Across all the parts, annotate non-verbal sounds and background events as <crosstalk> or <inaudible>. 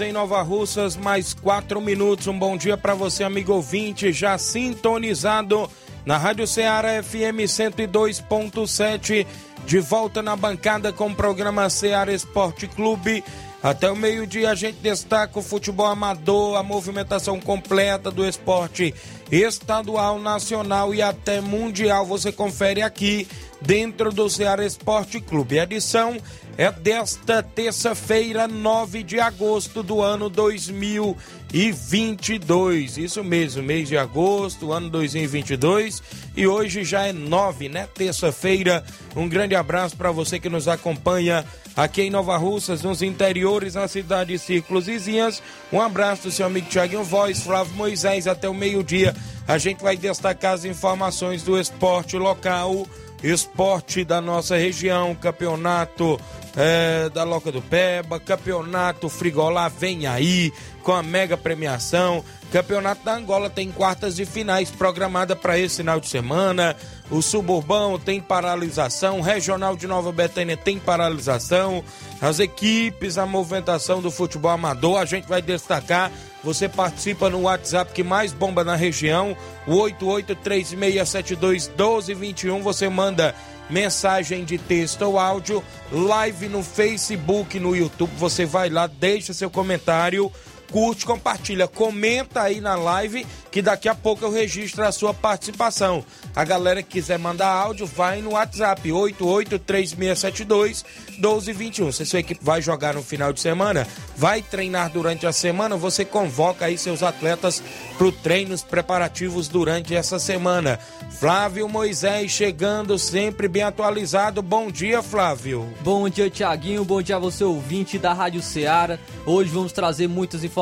Em Nova Russas, mais 4 minutos. Um bom dia para você, amigo ouvinte, já sintonizado na Rádio Ceará FM 102.7. De volta na bancada com o programa Ceará Esporte Clube. Até o meio-dia a gente destaca o futebol amador, a movimentação completa do esporte estadual, nacional e até mundial. Você confere aqui dentro do Ceará Esporte Clube. Edição é desta terça-feira, 9 de agosto do ano 2022. Isso mesmo, mês de agosto, ano 2022. E hoje já é 9, né? Terça-feira. Um grande abraço para você que nos acompanha aqui em Nova Russas, nos interiores, na cidade de Círculos Vizinhas. Um abraço do seu amigo Tiaguinho Voz, Flávio Moisés, até o meio-dia. A gente vai destacar as informações do esporte local esporte da nossa região, campeonato é, da Loca do Peba, campeonato Frigolá vem aí com a mega premiação. Campeonato da Angola tem quartas de finais programada para esse final de semana. O Suburbão tem paralisação, Regional de Nova Betânia tem paralisação. As equipes, a movimentação do futebol amador, a gente vai destacar. Você participa no WhatsApp que mais bomba na região, o 8836721221. Você manda mensagem de texto ou áudio, live no Facebook, no YouTube. Você vai lá, deixa seu comentário curte, compartilha, comenta aí na live que daqui a pouco eu registro a sua participação. A galera que quiser mandar áudio, vai no WhatsApp 883672 1221. Se sua equipe vai jogar no final de semana, vai treinar durante a semana, você convoca aí seus atletas para treinos preparativos durante essa semana. Flávio Moisés chegando sempre bem atualizado. Bom dia, Flávio. Bom dia, Tiaguinho. Bom dia a você, ouvinte da Rádio Ceará. Hoje vamos trazer muitas informações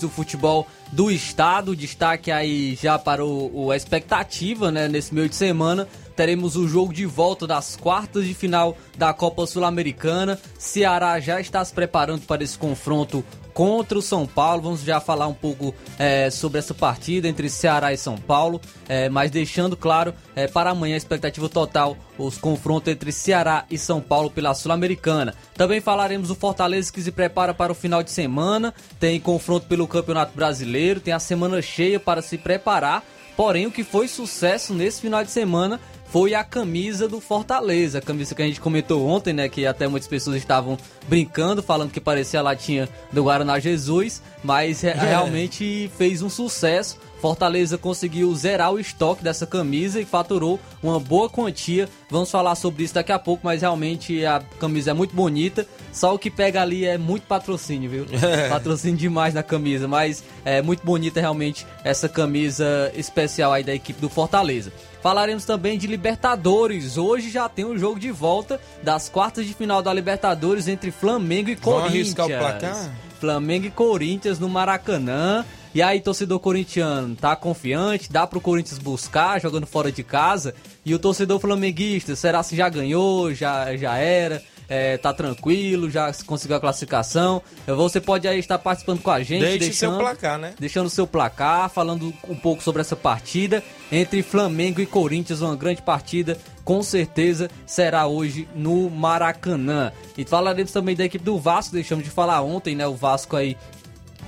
do futebol do estado. Destaque aí já para o, o expectativa, né, nesse meio de semana. Teremos o jogo de volta das quartas de final da Copa Sul-Americana. Ceará já está se preparando para esse confronto contra o São Paulo. Vamos já falar um pouco é, sobre essa partida entre Ceará e São Paulo, é, mas deixando claro é, para amanhã a expectativa total os confrontos entre Ceará e São Paulo pela Sul-Americana. Também falaremos do Fortaleza que se prepara para o final de semana, tem confronto pelo Campeonato Brasileiro, tem a semana cheia para se preparar. Porém, o que foi sucesso nesse final de semana foi a camisa do Fortaleza, a camisa que a gente comentou ontem, né, que até muitas pessoas estavam brincando, falando que parecia a latinha do Guaraná Jesus, mas é. realmente fez um sucesso. Fortaleza conseguiu zerar o estoque dessa camisa e faturou uma boa quantia. Vamos falar sobre isso daqui a pouco, mas realmente a camisa é muito bonita. Só o que pega ali é muito patrocínio, viu? <laughs> É. Patrocínio demais na camisa, mas é muito bonita realmente essa camisa especial aí da equipe do Fortaleza. Falaremos também de Libertadores. Hoje já tem um jogo de volta das quartas de final da Libertadores entre Flamengo e Corinthians. Vamos arriscar o placar? Flamengo e Corinthians no Maracanã. E aí, torcedor corintiano, tá confiante? Dá pro Corinthians buscar jogando fora de casa? E o torcedor flamenguista, será se já ganhou? Já, já era? é, tá tranquilo, já conseguiu a classificação. Você pode aí estar participando com a gente. Deixe deixando, seu placar, né? Deixando seu placar, falando um pouco sobre essa partida entre Flamengo e Corinthians, uma grande partida, com certeza será hoje no Maracanã. E falaremos também da equipe do Vasco, deixamos de falar ontem, né? O Vasco aí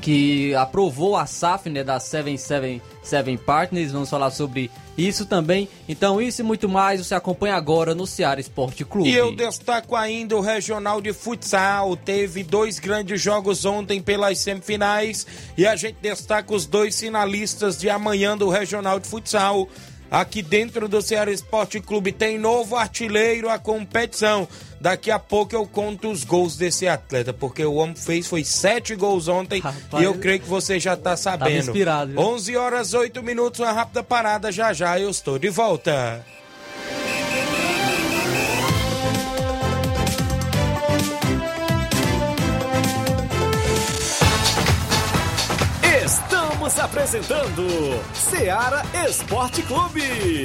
que aprovou a SAF, né, da 777 Partners. Vamos falar sobre isso também. Então, isso e muito mais você acompanha agora no Ceará Esporte Clube. E eu destaco ainda o Regional de Futsal. Teve dois grandes jogos ontem pelas semifinais. E a gente destaca os dois finalistas de amanhã do Regional de Futsal. Aqui dentro do Ceará Esporte Clube tem novo artilheiro a competição. Daqui a pouco eu conto os gols desse atleta, porque o homem fez foi sete gols ontem Rapaz, e eu creio que você já está sabendo. Inspirado, viu? 11 horas 8 minutos, uma rápida parada, já já eu estou de volta. Estamos apresentando Seara Esporte Clube.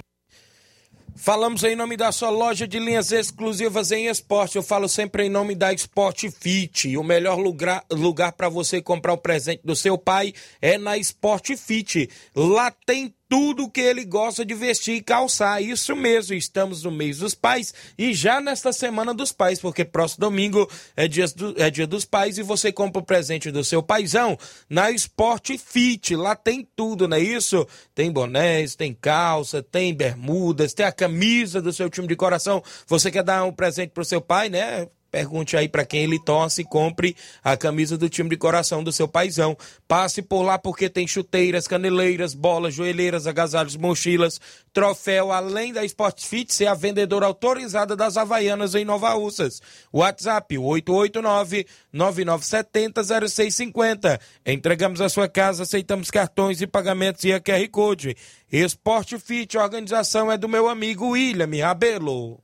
Falamos em nome da sua loja de linhas exclusivas em esporte. Eu falo sempre em nome da Sport Fit. O melhor lugar, lugar para você comprar o presente do seu pai é na Sport Fit. Lá tem tudo que ele gosta de vestir e calçar. Isso mesmo, estamos no mês dos pais e já nesta semana dos pais, porque próximo domingo é dia, do, é dia dos pais e você compra o presente do seu paizão na Sport Fit. Lá tem tudo, não é isso? Tem bonés, tem calça, tem bermudas, tem a camisa do seu time de coração. Você quer dar um presente pro seu pai, né? Pergunte aí para quem ele torce e compre a camisa do time de coração do seu paizão. Passe por lá porque tem chuteiras, caneleiras, bolas, joelheiras, agasalhos, mochilas, troféu, além da Sport Fit ser a vendedora autorizada das Havaianas em Nova Russas. WhatsApp 889-9970-0650. Entregamos a sua casa, aceitamos cartões e pagamentos e a QR Code. Sport Fit, a organização é do meu amigo William Rabelo.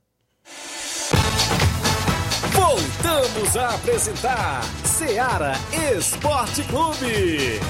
Voltamos a apresentar Seara Esporte Clube.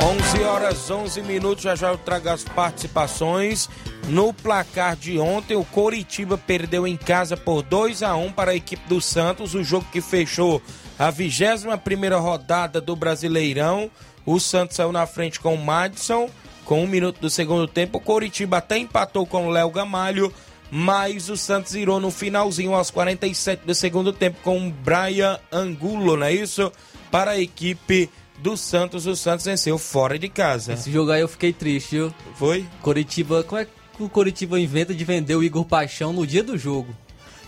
11 horas 11 minutos, já já eu trago as participações. No placar de ontem, o Coritiba perdeu em casa por 2 a 1 para a equipe do Santos, o jogo que fechou a 21 rodada do Brasileirão. O Santos saiu na frente com o Madison, com um minuto do segundo tempo. O Coritiba até empatou com o Léo Gamalho, mas o Santos irou no finalzinho, aos 47 do segundo tempo, com o Brian Angulo, não é isso? Para a equipe do Santos, o Santos venceu fora de casa. Esse jogo aí eu fiquei triste, viu? Foi? Coritiba, como é que o Coritiba inventa de vender o Igor Paixão no dia do jogo?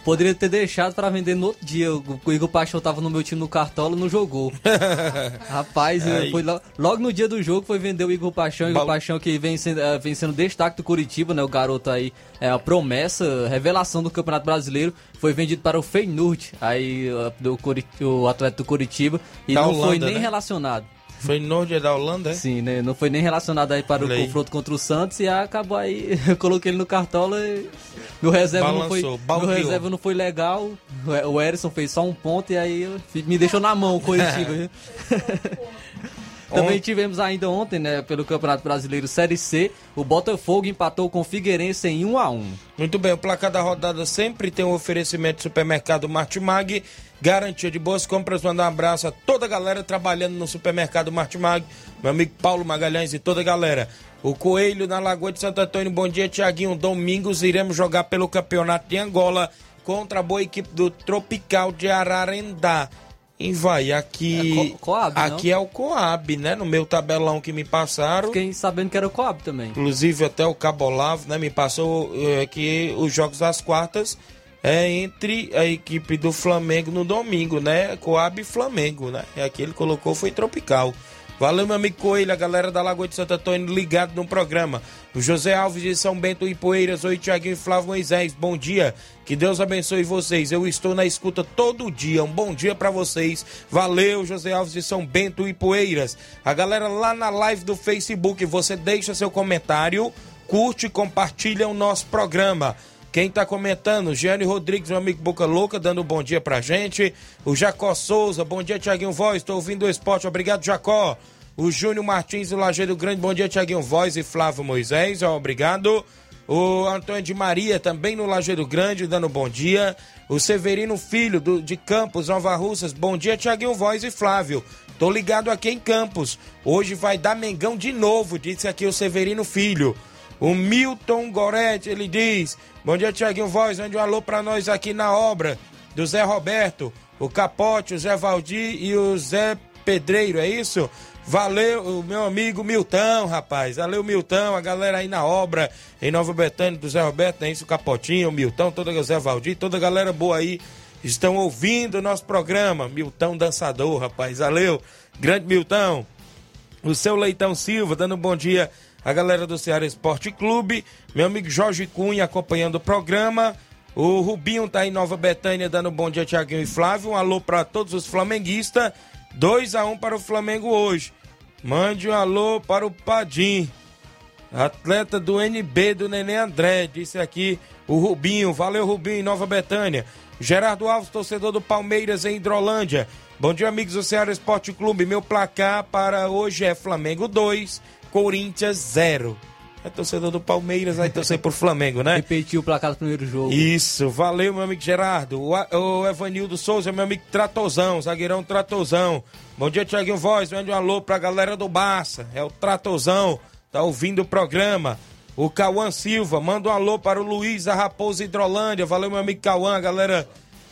Poderia ter deixado para vender no outro dia. O Igor Paixão tava no meu time no Cartola não jogou. <laughs> Rapaz, foi logo, logo, no dia do jogo foi vender o Igor Paixão. Igor Bal... Paixão que vem sendo, uh, vem sendo destaque do Curitiba, né? O garoto aí, é a promessa, revelação do Campeonato Brasileiro. Foi vendido para o Feyenoord, aí uh, do Curit o atleta do Curitiba. E da não Holanda, foi nem né? relacionado. Foi Norte da Holanda, é? Sim, né? Não foi nem relacionado aí para o confronto contra o Santos e acabou aí. <laughs> Eu coloquei ele no cartola e meu reserva Balançou, não foi. Meu reserva não foi legal. O Erisson fez só um ponto e aí me deixou na mão o Coritiba. <laughs> Também tivemos ainda ontem, né, pelo Campeonato Brasileiro Série C, o Botafogo empatou com o Figueirense em 1 a 1. Muito bem, o placar da rodada sempre tem um oferecimento do supermercado Martimag, garantia de boas compras. Mandar um abraço a toda a galera trabalhando no supermercado Martimag, meu amigo Paulo Magalhães e toda a galera. O Coelho na Lagoa de Santo Antônio, bom dia, Tiaguinho. Domingos iremos jogar pelo Campeonato de Angola contra a boa equipe do Tropical de Ararendá. E vai, aqui. É Coab, aqui não? é o Coab, né? No meu tabelão que me passaram. Fiquei sabendo que era o Coab também. Inclusive até o Cabolavo, né? Me passou é, que os jogos das quartas é entre a equipe do Flamengo no domingo, né? Coab e Flamengo, né? É aqui ele colocou foi Tropical. Valeu, meu amigo Coelho, a galera da Lagoa de Santo Antônio ligado no programa. O José Alves de São Bento e Poeiras, oi Tiaguinho e Flávio Moisés, bom dia. Que Deus abençoe vocês. Eu estou na escuta todo dia. Um bom dia para vocês. Valeu, José Alves de São Bento e Poeiras. A galera lá na live do Facebook, você deixa seu comentário, curte e compartilha o nosso programa. Quem tá comentando? Giane Rodrigues, meu amigo Boca Louca, dando um bom dia pra gente. O Jacó Souza, bom dia, Tiaguinho Voz. Tô ouvindo o esporte, obrigado, Jacó. O Júnior Martins do Lajeiro Grande, bom dia, Tiaguinho Voz e Flávio Moisés, obrigado. O Antônio de Maria, também no Lajeiro Grande, dando bom dia. O Severino Filho, do, de Campos, Nova Russas, bom dia, Tiaguinho Voz e Flávio. Tô ligado aqui em Campos. Hoje vai dar Mengão de novo, disse aqui o Severino Filho. O Milton Goretti, ele diz: Bom dia, Tiaguinho Voz. Mande um alô pra nós aqui na obra do Zé Roberto, o Capote, o Zé Valdir e o Zé Pedreiro, é isso? Valeu, meu amigo Milton, rapaz. Valeu, Milton, a galera aí na obra em Nova Betânia do Zé Roberto, é isso? O Capotinho, o Milton, toda o Zé Valdir, toda a galera boa aí estão ouvindo o nosso programa. Milton Dançador, rapaz. Valeu, grande Milton. O seu Leitão Silva, dando um bom dia a galera do Ceará Esporte Clube, meu amigo Jorge Cunha acompanhando o programa. O Rubinho tá em Nova Betânia dando bom dia, Tiaguinho e Flávio. Um alô para todos os flamenguistas. 2 a 1 um para o Flamengo hoje. Mande um alô para o Padim, atleta do NB do Nenê André. Disse aqui o Rubinho. Valeu, Rubinho, em Nova Betânia. Gerardo Alves, torcedor do Palmeiras em Hidrolândia. Bom dia, amigos do Ceará Esporte Clube. Meu placar para hoje é Flamengo 2, Corinthians 0. É torcedor do Palmeiras, vai torcer por Flamengo, né? Repetiu o placar do primeiro jogo. Isso, valeu, meu amigo Gerardo. O, o Evanildo Souza, meu amigo Tratozão, zagueirão Tratozão. Bom dia, Tiaguinho Voz. Mande um alô pra galera do Barça. É o Tratozão, tá ouvindo o programa. O Cauã Silva, manda um alô para o Luiz da Raposa Hidrolândia. Valeu, meu amigo Cauã, galera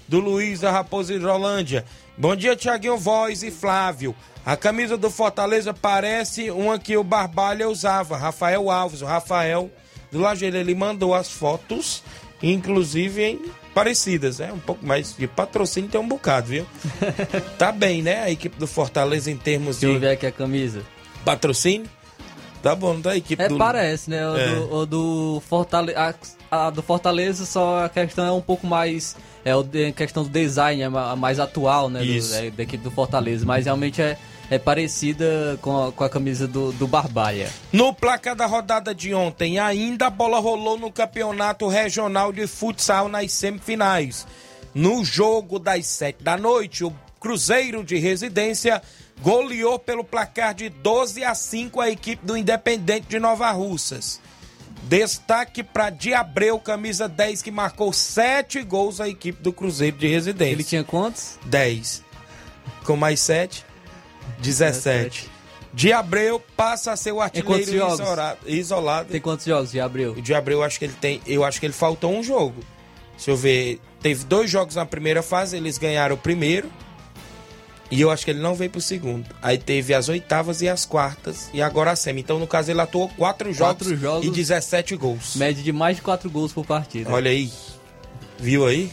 do Luiz da Raposa Hidrolândia. Bom dia, Tiaguinho Voz e Flávio. A camisa do Fortaleza parece uma que o Barbalha usava, Rafael Alves. O Rafael do Lajeiro, ele mandou as fotos, inclusive em parecidas, né? Um pouco mais de patrocínio tem um bocado, viu? <laughs> tá bem, né? A equipe do Fortaleza em termos Deixa de. eu ver aqui a camisa. Patrocínio? Tá bom, da equipe é, do. parece, né? O, É. do, o do Fortaleza. A, a do Fortaleza, só a questão é um pouco mais. É de, questão do design, é ma- mais atual, né? do- é, da equipe do Fortaleza. Mas realmente é, é parecida com a, com a camisa do, do Barbalha. No placar da rodada de ontem, ainda a bola rolou no campeonato regional de futsal nas semifinais. No jogo das sete da noite, o Cruzeiro de Residência goleou pelo placar de 12 a 5 a equipe do Independente de Nova Russas. Destaque para Diabreu, camisa 10, que marcou 7 gols a equipe do Cruzeiro de Residência. Ele tinha quantos? 10. Com mais 7, 17. De Abreu passa a ser o artilheiro isolado. isolado. Tem quantos jogos de abril? O de Abreu, eu acho que ele tem. Eu acho que ele faltou um jogo. Se eu ver. Teve dois jogos na primeira fase, eles ganharam o primeiro. E eu acho que ele não veio pro segundo. Aí teve as oitavas e as quartas. E agora a semi. Então, no caso, ele atuou quatro jogos, Quatro jogos. e 17 gols. Média de mais de 4 gols por partida. Olha aí. Viu aí?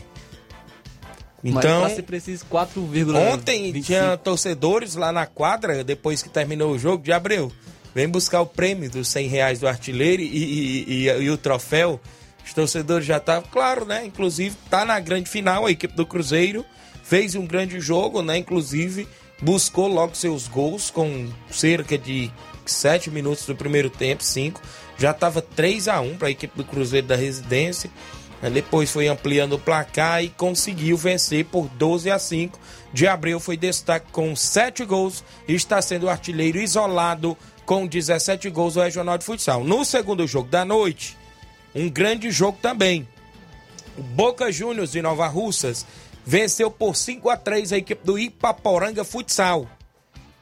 Mas Então. ser preciso, 4,25. Ontem tinha torcedores lá na quadra, depois que terminou o jogo, de Abreu. Vem buscar o prêmio dos 100 reais do artilheiro e, e- e- e o troféu. Os torcedores já estavam, claro, né? Inclusive, tá na grande final, a equipe do Cruzeiro fez um grande jogo, né? Inclusive, buscou logo seus gols com cerca de 7 minutos do primeiro tempo, 5. Já estava 3 a 1 para a equipe do Cruzeiro da Residência. Aí Depois foi ampliando o placar e conseguiu vencer por 12 a 5. De Abreu foi destaque com 7 gols e está sendo artilheiro isolado com 17 gols do Regional de Futsal. No segundo jogo da noite, um grande jogo também. O Boca Juniors de Nova Russas venceu por 5 a 3 a equipe do Ipaporanga Futsal.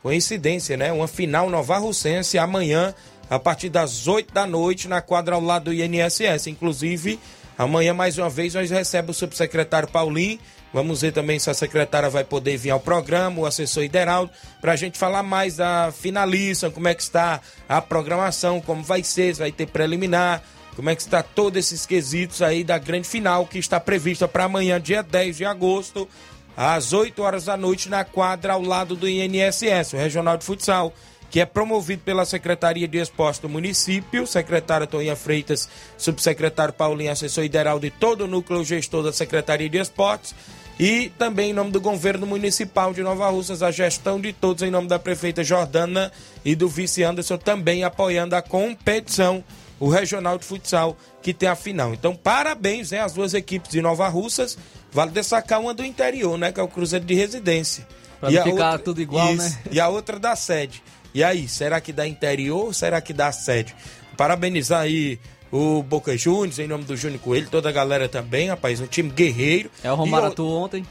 Coincidência, né? Uma final nova russense amanhã, a partir das 8 da noite, na quadra ao lado do INSS. Inclusive, amanhã, mais uma vez, nós recebemos o subsecretário Paulinho. Vamos ver também se a secretária vai poder vir ao programa, o assessor Ideraldo, para a gente falar mais da finalista, como é que está a programação, como vai ser, se vai ter preliminar. como é que está todos esses quesitos aí da grande final que está prevista para amanhã, dia 10 de agosto, às 8 horas da noite, na quadra ao lado do INSS, o Regional de Futsal, que é promovido pela Secretaria de Esporte do município, secretária Toninha Freitas, subsecretário Paulinho, assessor ideal de todo o núcleo gestor da Secretaria de Esportes, e também em nome do governo municipal de Nova Russas, a gestão de todos, em nome da prefeita Jordana e do vice Anderson, também apoiando a competição, o Regional de Futsal, que tem a final. Então, parabéns né, às duas equipes de Nova Russas. Vale destacar uma do interior, né? Que é o Cruzeiro de Residência. Pra e ficar outra- tudo igual, Isso. né? E a outra da sede. E aí, será que dá interior ou será que dá sede? Parabenizar aí o Boca Juniors, em nome do Júnior Coelho, toda a galera também, rapaz, um time guerreiro. É o Romário E o- atuou ontem.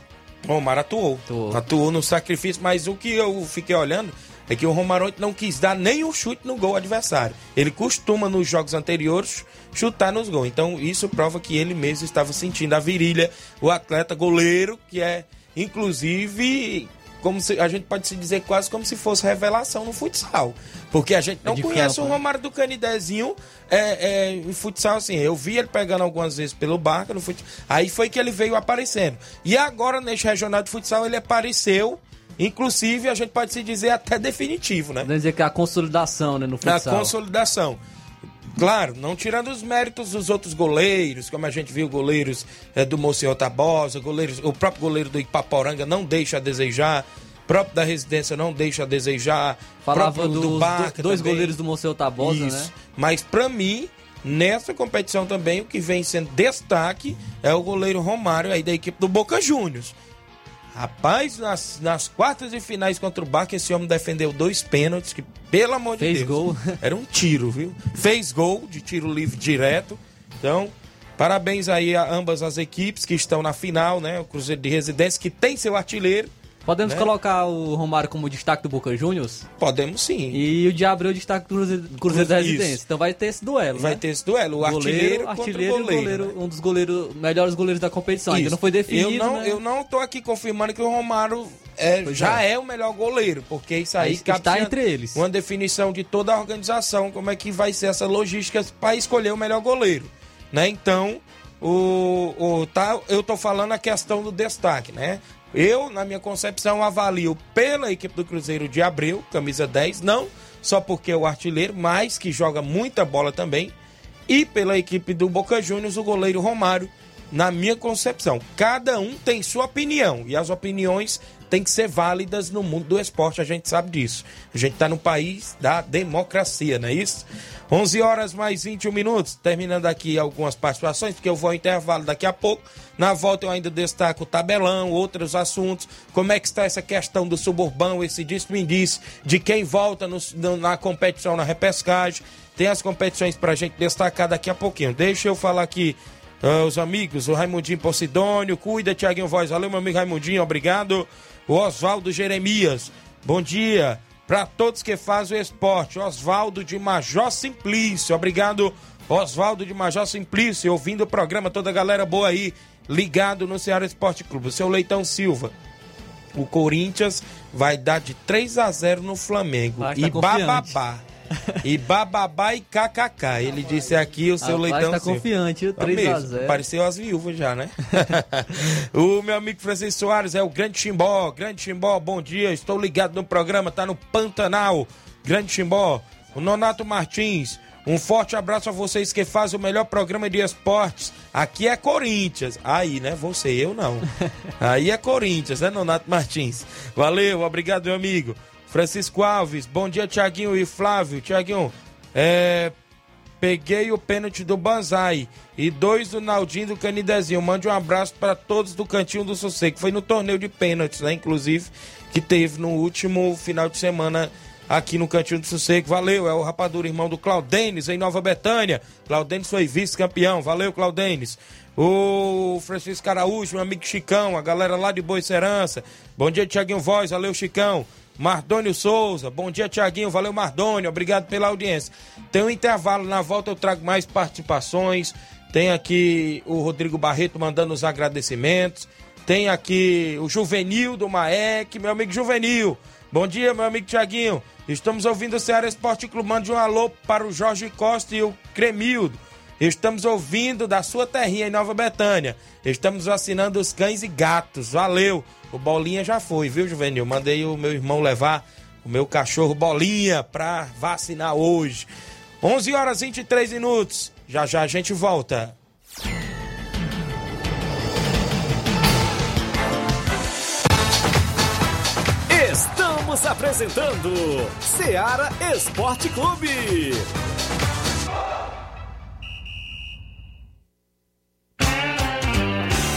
Romário atuou. Atuou. Atuou no sacrifício, mas o que eu fiquei olhando é que o Romário ontem não quis dar nem um chute no gol adversário. Ele costuma, nos jogos anteriores, chutar nos gols. Então, isso prova que ele mesmo estava sentindo a virilha, o atleta goleiro, que é, inclusive, como se, a gente pode se dizer quase como se fosse revelação no futsal. Porque a gente não de conhece campo, o né? Romário do Canidezinho é, é, em futsal, assim. Eu vi ele pegando algumas vezes pelo barco no futsal. Aí foi que ele veio aparecendo. E agora, neste regional de futsal, ele apareceu. Inclusive, a gente pode se dizer até definitivo, né? Podemos dizer que é a consolidação, né, no futsal. consolidação. Claro, não tirando os méritos dos outros goleiros, como a gente viu goleiros eh, do Monsenhor Tabosa, goleiros, o próprio goleiro do Ipaporanga não deixa a desejar, o próprio da Residência não deixa a desejar, Falava próprio dos do, Barca dois também. goleiros do Monsenhor Tabosa, Isso. né? Mas pra mim, nessa competição também, o que vem sendo destaque é o goleiro Romário aí da equipe do Boca Juniors. Rapaz, nas, nas quartas e finais contra o Barca, esse homem defendeu dois pênaltis, que, pelo amor de Fez Deus. gol. <laughs> Era um tiro, viu? Fez gol de tiro livre direto. Então, parabéns aí a ambas as equipes que estão na final, né? O Cruzeiro de Residência, que tem seu artilheiro. Podemos Né? colocar o Romário como destaque do Boca Juniors? Podemos sim. E o de Abreu destaque do Cruzeiro, Cruzeiro da Isso. Residência. Então vai ter esse duelo, Vai né? ter esse duelo, o artilheiro, contra artilheiro o e o goleiro. goleiro, né? um dos goleiros, melhores goleiros da competição. Ainda Isso. não foi definido, eu não, né? Eu não tô aqui confirmando que o Romário é, já é. é. o melhor goleiro, porque isso aí cabe está entre eles. Uma definição de toda a organização, como é que vai ser essa logística para escolher o melhor goleiro, né? Então, o, o tá, eu tô falando a questão do destaque, né? Eu, na minha concepção, avalio pela equipe do Cruzeiro de Abreu, camisa 10, não só porque é o artilheiro, mas que joga muita bola também, e pela equipe do Boca Juniors, o goleiro Romário, na minha concepção. Cada um tem sua opinião e as opiniões têm que ser válidas no mundo do esporte, a gente sabe disso. A gente está no país da democracia, não é isso? 11 horas mais 21 minutos, terminando aqui algumas participações, porque eu vou ao intervalo daqui a pouco. Na volta eu ainda destaco o tabelão, outros assuntos, como é que está essa questão do suburbão, esse diz-me-diz de quem volta no- na competição, na repescagem. Tem as competições pra gente destacar daqui a pouquinho. Deixa eu falar aqui ah, os amigos, o Raimundinho Posidônio, cuida, Tiaguinho Voz. Valeu, meu amigo Raimundinho, obrigado. O Oswaldo Jeremias, bom dia. Para todos que fazem o esporte, Oswaldo de Major Simplício, obrigado, Oswaldo de Major Simplício, ouvindo o programa, toda a galera boa aí, ligado no Ceará Esporte Clube. O seu Leitão Silva, o Corinthians vai dar de 3 a 0 no Flamengo. Vai, tá e confiante. bababá. E bababá e kkk. Ele disse aqui o seu Rapaz, Leitão tá confiante, Tá 3 a mesmo, 0. Pareceu as viúvas já, né? <laughs> o meu amigo Francisco Soares é o Grande Chimbó. Grande Chimbó, bom dia. Estou ligado no programa, tá no Pantanal. Grande Chimbó. O Nonato Martins. Um forte abraço a vocês que fazem o melhor programa de esportes. Aqui é Corinthians. Aí, né? Você, eu não. <laughs> Aí é Corinthians, né, Nonato Martins? Valeu, obrigado, meu amigo. Francisco Alves, bom dia, Tiaguinho e Flávio. Tiaguinho, é, Peguei o pênalti do Banzai e dois do Naldinho do Canidezinho. Mande um abraço para todos do Cantinho do Sossego. Foi no torneio de pênaltis, né? Inclusive, que teve no último final de semana aqui no Cantinho do Sossego. Valeu, é o Rapadura, irmão do Claudenes, em Nova Betânia. Claudenes foi vice-campeão. Valeu, Claudenes. O Francisco Araújo, meu amigo Chicão, a galera lá de Boa Serança. Bom dia, Tiaguinho Voz. Valeu, Chicão. Mardônio Souza, bom dia Tiaguinho, valeu Mardônio, obrigado pela audiência. Tem um intervalo, na volta eu trago mais participações. Tem aqui o Rodrigo Barreto mandando os agradecimentos. Tem aqui o Juvenil do Maek, meu amigo Juvenil. Bom dia, meu amigo Tiaguinho. Estamos ouvindo o Ceará Esporte Clube. Mande um alô para o Jorge Costa e o Cremildo. Estamos ouvindo da sua terrinha em Nova Betânia. Estamos vacinando os cães e gatos. Valeu! O Bolinha já foi, viu, Juvenil? Mandei o meu irmão levar o meu cachorro Bolinha pra vacinar hoje. 11 horas e 23 minutos. Já já a gente volta. Estamos apresentando Seara Esporte Clube.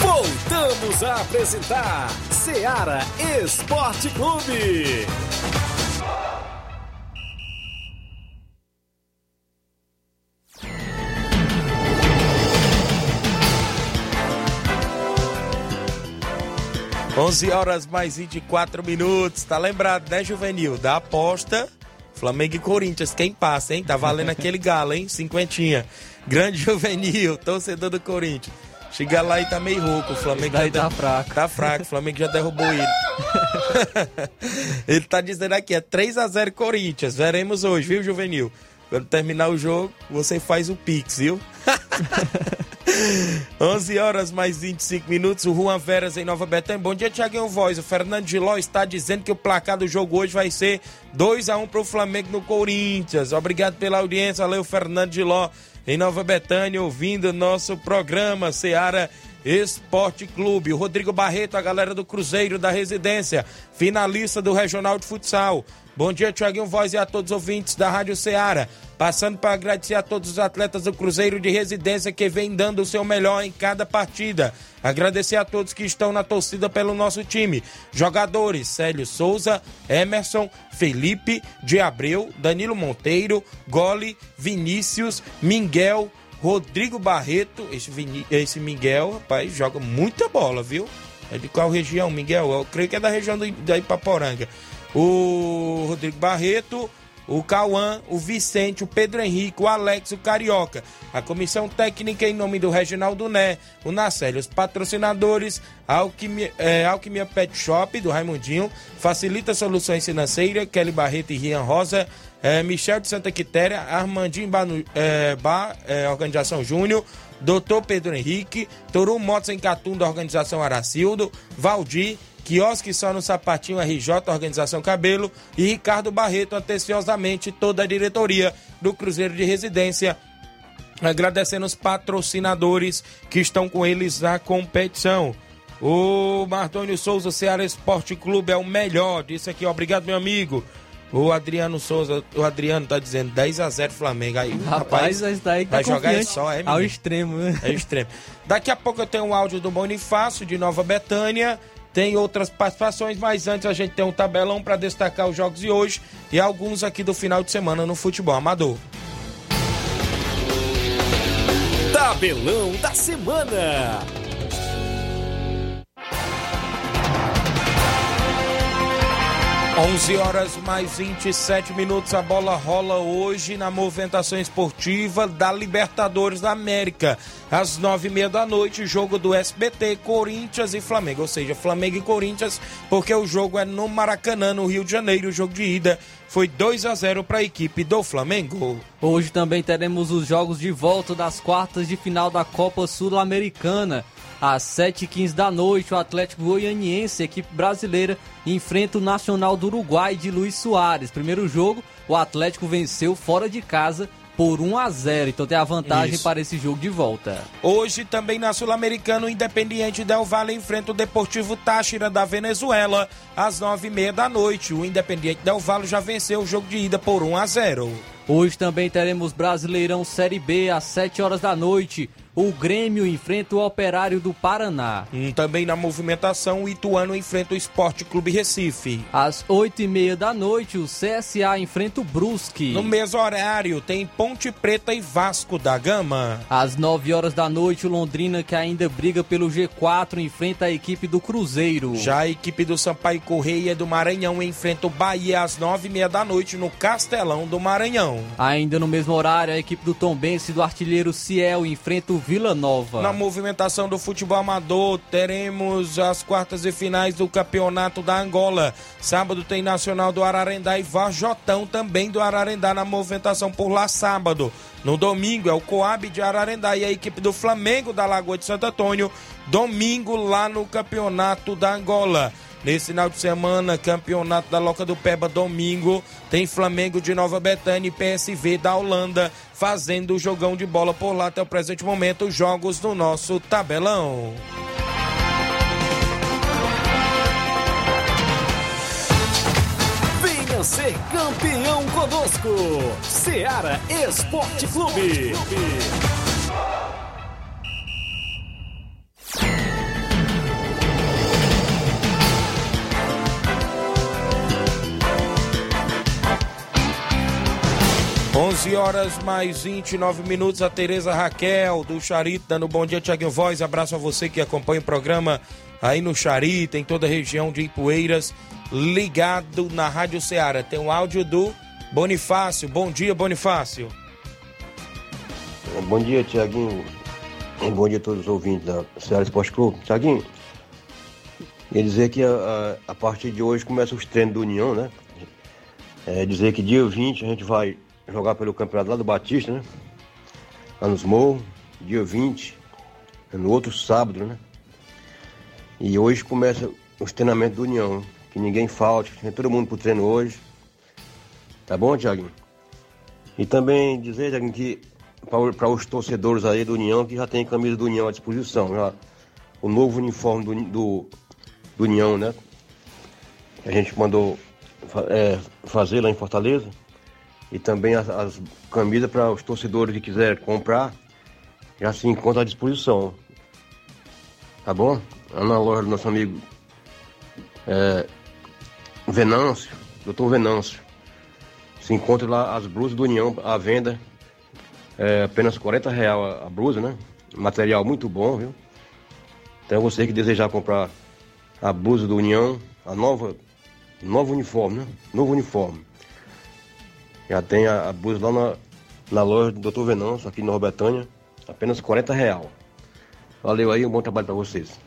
Voltamos a apresentar Seara Esporte Clube. Onze horas mais 24 minutos. Tá lembrado, né, Juvenil? Da aposta Flamengo e Corinthians, quem passa, hein? Tá valendo aquele galo, hein? Cinquentinha. Grande <laughs> juvenil, torcedor do Corinthians. Chega lá e tá meio rouco. O Flamengo já tá fraco. Tá fraco, o Flamengo já derrubou ele. <laughs> ele tá dizendo aqui, é 3 a 0 Corinthians. Veremos hoje, viu, Juvenil? Quando terminar o jogo, você faz o Pix, viu? <laughs> 11 horas mais 25 minutos. O Juan Veras em Nova Betânia. Bom dia, Tiaguinho Voz. O Fernando Giló está dizendo que o placar do jogo hoje vai ser 2 a 1 para o Flamengo no Corinthians. Obrigado pela audiência. Valeu, Fernando Giló em Nova Betânia, ouvindo nosso programa Seara Esporte Clube. O Rodrigo Barreto, a galera do Cruzeiro da Residência, finalista do Regional de Futsal. Bom dia, Tiaguinho Voz e a todos os ouvintes da Rádio Ceará. Passando para agradecer a todos os atletas do Cruzeiro de Residência que vem dando o seu melhor em cada partida. Agradecer a todos que estão na torcida pelo nosso time. Jogadores: Célio Souza, Emerson, Felipe, de Abreu, Danilo Monteiro, Gole, Vinícius, Miguel, Rodrigo Barreto. Esse, Vini, esse Miguel, rapaz, joga muita bola, viu? É de qual região, Miguel? Eu creio que é da região do, da Ipaporanga o Rodrigo Barreto, o Cauã, o Vicente, o Pedro Henrique, o Alex, o Carioca. A comissão técnica em nome do Reginaldo Né, o Nacélio, os patrocinadores, Alquimia, é, Alquimia Pet Shop, do Raimundinho, Facilita Soluções Financeiras, Kelly Barreto e Rian Rosa, é, Michel de Santa Quitéria, Armandinho Banu, é, Bar, é, Organização Júnior, Doutor Pedro Henrique, Toru Motos em Catum, da Organização Aracildo, Valdir, Quiosque só no Sapatinho RJ, Organização Cabelo, e Ricardo Barreto, atenciosamente, toda a diretoria do Cruzeiro de Residência. Agradecendo os patrocinadores que estão com eles na competição. O Martônio Souza, Ceará Esporte Clube é o melhor. Disse aqui, obrigado, meu amigo. O Adriano Souza, o Adriano tá dizendo 10 a 0 Flamengo. Aí, rapaz, rapaz daí tá vai jogar só, é Ao extremo, né? É extremo. Daqui a pouco eu tenho um áudio do Bonifácio de Nova Betânia. Tem outras participações, mas antes a gente tem um tabelão para destacar os jogos de hoje e alguns aqui do final de semana no futebol amador. Tabelão da semana. 11 horas mais 27 minutos. A bola rola hoje na movimentação esportiva da Libertadores da América. Às nove e meia da noite, jogo do SBT, Corinthians e Flamengo. Ou seja, Flamengo e Corinthians, porque o jogo é no Maracanã, no Rio de Janeiro. O jogo de ida foi 2 a 0 para a equipe do Flamengo. Hoje também teremos os jogos de volta das quartas de final da Copa Sul-Americana. Às 7h15 da noite, o Atlético Goianiense, equipe brasileira, enfrenta o Nacional do Uruguai de Luiz Soares. Primeiro jogo, o Atlético venceu fora de casa por 1 a 0. Então tem a vantagem Isso. para esse jogo de volta. Hoje também na Sul-Americana, o Independiente Del Valle enfrenta o Deportivo Táchira da Venezuela às 9h30 da noite. O Independiente Del Valle já venceu o jogo de ida por 1 a 0. Hoje também teremos Brasileirão Série B às 7 horas da noite. O Grêmio enfrenta o Operário do Paraná. Hum, também na movimentação, o Ituano enfrenta o Esporte Clube Recife. Às oito e meia da noite, o CSA enfrenta o Brusque. No mesmo horário, tem Ponte Preta e Vasco da Gama. Às nove horas da noite, o Londrina, que ainda briga pelo G4, enfrenta a equipe do Cruzeiro. Já a equipe do Sampaio Correia do Maranhão enfrenta o Bahia às nove e meia da noite no Castelão do Maranhão. Ainda no mesmo horário, a equipe do Tombense do artilheiro Ciel enfrenta o Vila Nova. Na movimentação do futebol amador, teremos as quartas e finais do Campeonato da Angola. Sábado tem Nacional do Ararendá e Vajotão também do Ararendá na movimentação por lá sábado. No domingo é o Coab de Ararendá e a equipe do Flamengo da Lagoa de Santo Antônio. Domingo lá no Campeonato da Angola. Nesse final de semana, campeonato da Loca do Peba, domingo, tem Flamengo de Nova Betânia e PSV da Holanda fazendo o jogão de bola por lá até o presente momento, jogos no nosso tabelão. Venha ser campeão conosco, Seara Esporte Clube. 11 horas mais 29 minutos. A Tereza Raquel do Charito dando bom dia, Tiaguinho Voz. Abraço a você que acompanha o programa aí no Charito, em toda a região de Ipueiras, ligado na Rádio Ceará. Tem um áudio do Bonifácio. Bom dia, Bonifácio. Bom dia, Tiaguinho. Bom dia a todos os ouvintes da Ceará Esporte Clube. Tiaguinho, quer dizer que a, a, a, partir de hoje começa os treinos do União, né? É dizer que dia 20 a gente vai jogar pelo campeonato lá do Batista, né? Lá nos Morros, dia 20, no outro sábado, né? E hoje começa os treinamentos do União. Que ninguém falte, tem todo mundo pro treino hoje. Tá bom, Tiaguinho? E também dizer, Tiaguinho, que para os torcedores aí do União, que já tem camisa do União à disposição. Já, o novo uniforme do, do, do União, né? A gente mandou é, fazer lá em Fortaleza e também as, as camisas para os torcedores que quiserem comprar, já se encontra à disposição. Tá bom? Lá na loja do nosso amigo é, Venâncio, doutor Venâncio. Se encontra lá as blusas do União à venda. É apenas 40 real a, a blusa, né? Material muito bom, viu? Então você que desejar comprar a blusa do União, a nova, novo uniforme, né? Novo uniforme. Já tem a, a lá na, na loja do Dr. Venâncio, aqui na Robertânia, apenas 40 real. Valeu aí, um bom trabalho para vocês.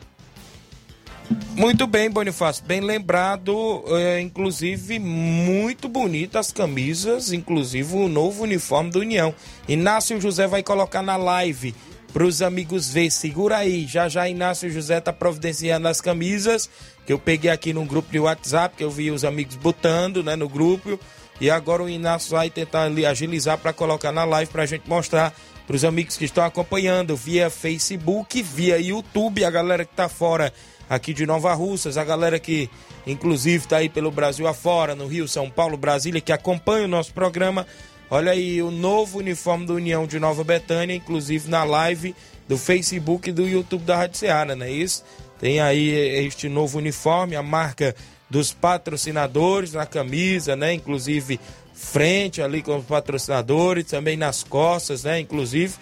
Muito bem, Bonifácio, bem lembrado, é, inclusive muito bonitas as camisas, inclusive o novo uniforme do União. Inácio José vai colocar na live para os amigos ver, segura aí, já já Inácio José tá providenciando as camisas, que eu peguei aqui num grupo de WhatsApp, que eu vi os amigos botando, né, no grupo, e agora o Inácio vai tentar ali agilizar para colocar na live para a gente mostrar para os amigos que estão acompanhando via Facebook, via YouTube, a galera que está fora aqui de Nova Russas, a galera que inclusive está aí pelo Brasil afora, no Rio, São Paulo, Brasília, que acompanha o nosso programa. Olha aí o novo uniforme da União de Nova Betânia, inclusive na live do Facebook e do YouTube da Rádio Seara, não é isso? Tem aí este novo uniforme, a marca dos patrocinadores na camisa, né? Inclusive frente ali com os patrocinadores, também nas costas, né? Inclusive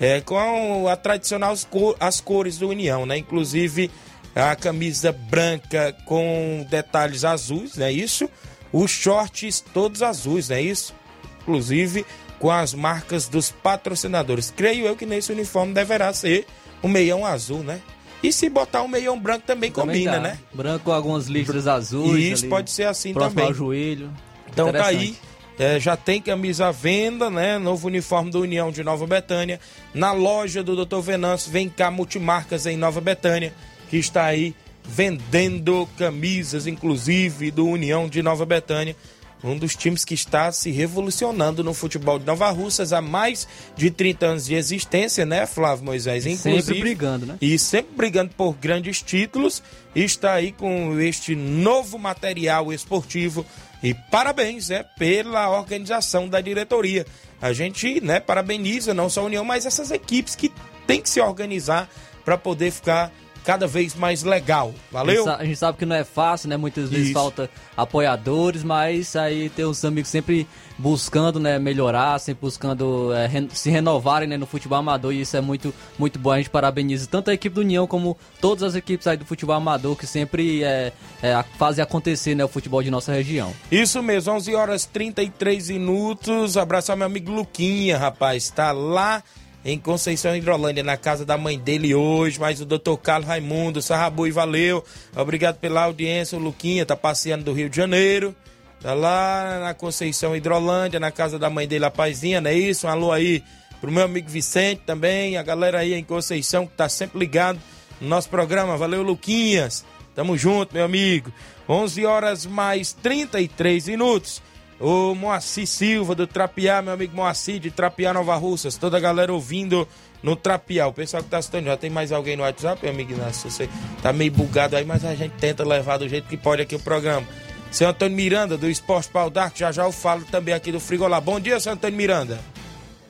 é, com a tradicional as cores do União, né? Inclusive a camisa branca com detalhes azuis, não é isso? Os shorts todos azuis, não é isso? Inclusive com as marcas dos patrocinadores. Creio eu que nesse uniforme deverá ser o meião azul, né? E se botar um meião branco também, também combina, dá. né? Branco com algumas listras azuis. Isso ali, pode ser assim também. ao joelho. Então tá aí. É, já tem camisa à venda, né? Novo uniforme da União de Nova Betânia. Na loja do Dr. Venâncio, vem cá Multimarcas em Nova Betânia, que está aí vendendo camisas, inclusive do União de Nova Betânia um dos times que está se revolucionando no futebol de Nova Russas há mais de 30 anos de existência, né, Flávio Moisés? Inclusive, sempre brigando, né? E sempre brigando por grandes títulos. Está aí com este novo material esportivo. E parabéns, né, pela organização da diretoria. A gente, né, parabeniza não só a União, mas essas equipes que tem que se organizar para poder ficar cada vez mais legal. Valeu? A gente sabe que não é fácil, né? Muitas vezes Isso. falta apoiadores, mas aí tem os amigos sempre buscando, né, melhorar, sempre buscando é, se renovarem né, no futebol amador e isso é muito, muito bom. A gente parabeniza tanto a equipe do União como todas as equipes aí do futebol amador que sempre é, é, fazem acontecer né, o futebol de nossa região. Isso mesmo, 11 horas 33 minutos. Abraçar meu amigo Luquinha, rapaz. Tá lá em Conceição Hidrolândia, na casa da mãe dele hoje. Mas o doutor Carlos Raimundo, Sarrabu e valeu. Obrigado pela audiência. O Luquinha tá passeando do Rio de Janeiro. Tá lá na Conceição Hidrolândia, na casa da mãe dele, a Paizinha, não é isso? Um alô aí pro meu amigo Vicente também, a galera aí em Conceição que tá sempre ligado no nosso programa. Valeu, Luquinhas. Tamo junto, meu amigo. 11 horas mais 33 minutos. O Moacir Silva do Trapiá, meu amigo Moacir de Trapiá Nova Russas. Toda a galera ouvindo no Trapiá. O pessoal que tá assistindo, já tem mais alguém no WhatsApp, meu amigo Inácio? Você tá meio bugado aí, mas a gente tenta levar do jeito que pode aqui o programa. Seu Antônio Miranda, do Esporte Pau d'Arco, já já eu falo também aqui do Frigolá. Bom dia, seu Antônio Miranda.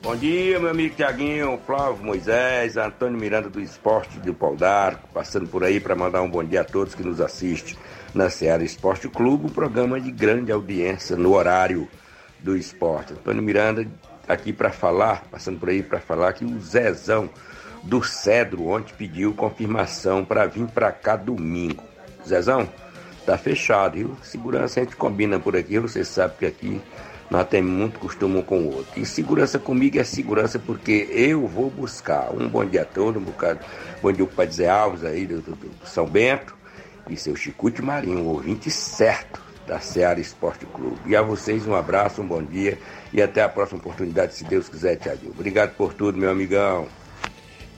Bom dia, meu amigo Tiaguinho, Flávio Moisés, Antônio Miranda do Esporte do Pau d'Arco, passando por aí para mandar um bom dia a todos que nos assistem na Seara Esporte Clube, um programa de grande audiência no horário do esporte. Antônio Miranda aqui para falar, passando por aí para falar que o Zezão do Cedro ontem pediu confirmação para vir para cá domingo. Zezão, tá fechado, viu? Segurança a gente combina por aqui, você sabe que aqui nós temos muito costume um com o outro. E segurança comigo é segurança porque eu vou buscar. Um bom dia a todos, um bocado, bom dia para Zé Alves aí do, do- do São Bento e seu Chicute Marinho, ouvinte certo da Seara Esporte Clube. E a vocês um abraço, um bom dia e até a próxima oportunidade, se Deus quiser, Tiaguinho. Obrigado por tudo, meu amigão.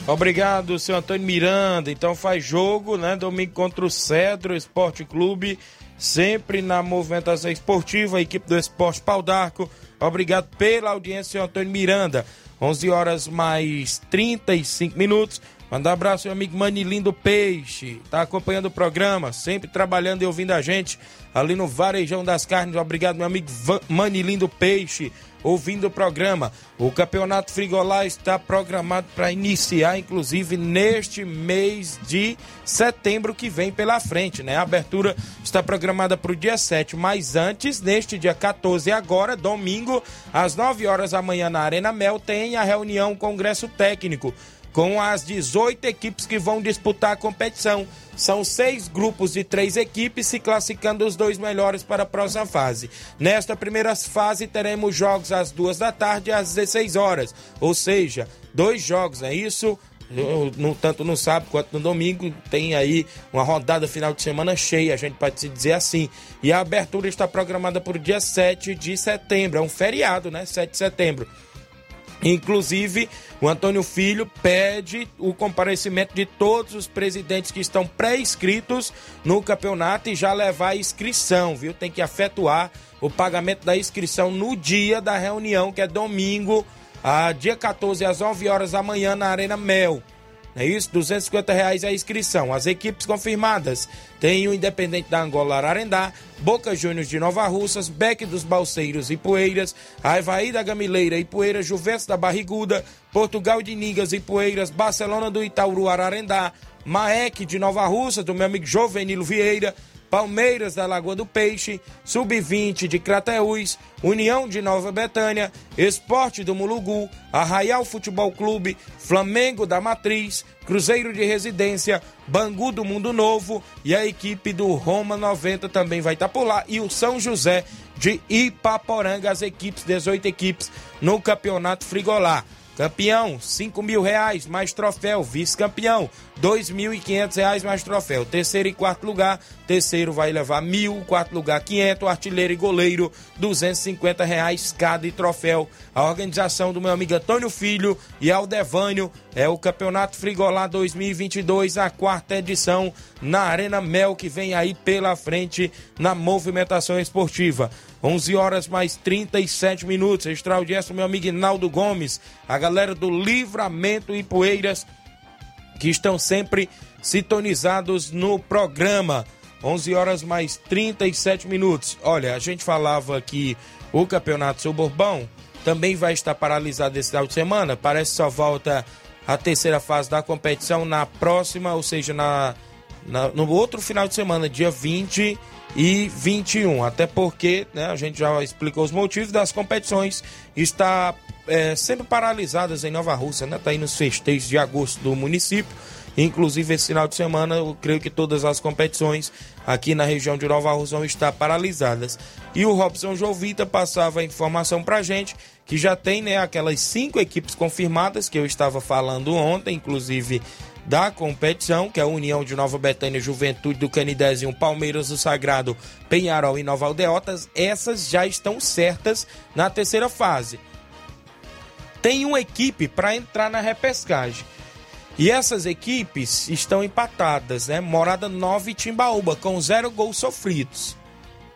Obrigado, seu Antônio Miranda. Então faz jogo, né? Domingo contra o Cedro Esporte Clube, sempre na movimentação esportiva, a equipe do Esporte Pau d'Arco. Obrigado pela audiência, seu Antônio Miranda. 11 horas mais 35 minutos. Mandar um abraço ao meu amigo Manilindo Peixe. Tá acompanhando o programa, sempre trabalhando e ouvindo a gente ali no Varejão das Carnes. Obrigado, meu amigo Manilindo Peixe ouvindo o programa. O Campeonato Frigolá está programado para iniciar, inclusive, neste mês de setembro que vem pela frente, né? A abertura está programada para o dia 7, mas antes, neste dia 14, agora, domingo, às 9 horas da manhã, na Arena Mel, tem a reunião Congresso Técnico com as 18 equipes que vão disputar a competição. São seis grupos de três equipes, se classificando os dois melhores para a próxima fase. Nesta primeira fase, teremos jogos às duas da tarde e às 16 horas. Ou seja, dois jogos, é isso? Eu, no, tanto no sábado quanto no domingo, tem aí uma rodada final de semana cheia, a gente pode se dizer assim. E a abertura está programada para o dia 7 de setembro, é um feriado, né? 7 de setembro. Inclusive, o Antônio Filho pede o comparecimento de todos os presidentes que estão pré-inscritos no campeonato e já levar a inscrição, viu? Tem que efetuar o pagamento da inscrição no dia da reunião, que é domingo, a dia 14 às 9 horas da manhã na Arena Mel. É isso? 250 reais a inscrição. As equipes confirmadas tem o Independente da Angola Ararendá, Boca Juniors de Nova Russas, Beck dos Balseiros e Poeiras, Aivaí da Gamileira e Poeiras, Juventus da Barriguda, Portugal de Nigas e Poeiras, Barcelona do Itauru Ararendá, Maek de Nova Russa, do meu amigo Jovenilo Vieira, Palmeiras da Lagoa do Peixe, Sub-20 de Crateús, União de Nova Betânia, Esporte do Mulugu, Arraial Futebol Clube, Flamengo da Matriz, Cruzeiro de Residência, Bangu do Mundo Novo e a equipe do Roma 90 também vai estar por lá e o São José de Ipaporanga, as equipes, 18 equipes no Campeonato Frigolá. Campeão, 5 mil reais mais troféu. Vice-campeão, 2.500 reais mais troféu. Terceiro e quarto lugar, terceiro vai levar mil, quarto lugar 500, artilheiro e goleiro 250 reais cada e troféu. A organização do meu amigo Antônio Filho e Aldevânio é o Campeonato Frigolá 2022, a quarta edição na Arena Mel que vem aí pela frente na movimentação esportiva. 11 horas mais 37 minutos. Extra audiência, meu amigo Inaldo Gomes, a galera do Livramento e Poeiras, que estão sempre sintonizados no programa. 11 horas mais 37 minutos. Olha, a gente falava que o Campeonato Suburbão também vai estar paralisado esse final de semana. Parece que só volta a terceira fase da competição na próxima, ou seja, na, na no outro final de semana, dia 20 e 21. Até porque, né, a gente já explicou os motivos das competições, está é, sendo paralisadas em Nova Rússia, né? Está aí nos festejos de agosto do município. Inclusive, esse final de semana, eu creio que todas as competições aqui na região de Nova Rússia vão estar paralisadas. E o Robson Jovita passava a informação pra gente que já tem né, aquelas cinco equipes confirmadas que eu estava falando ontem, inclusive da competição, que é a União de Nova Betânia, Juventude do Canidezinho, Palmeiras do Sagrado, Penharol e Nova Aldeotas, essas já estão certas na terceira fase. Tem uma equipe para entrar na repescagem. E essas equipes estão empatadas, né? Morada 9 e Timbaúba, com zero gols sofridos.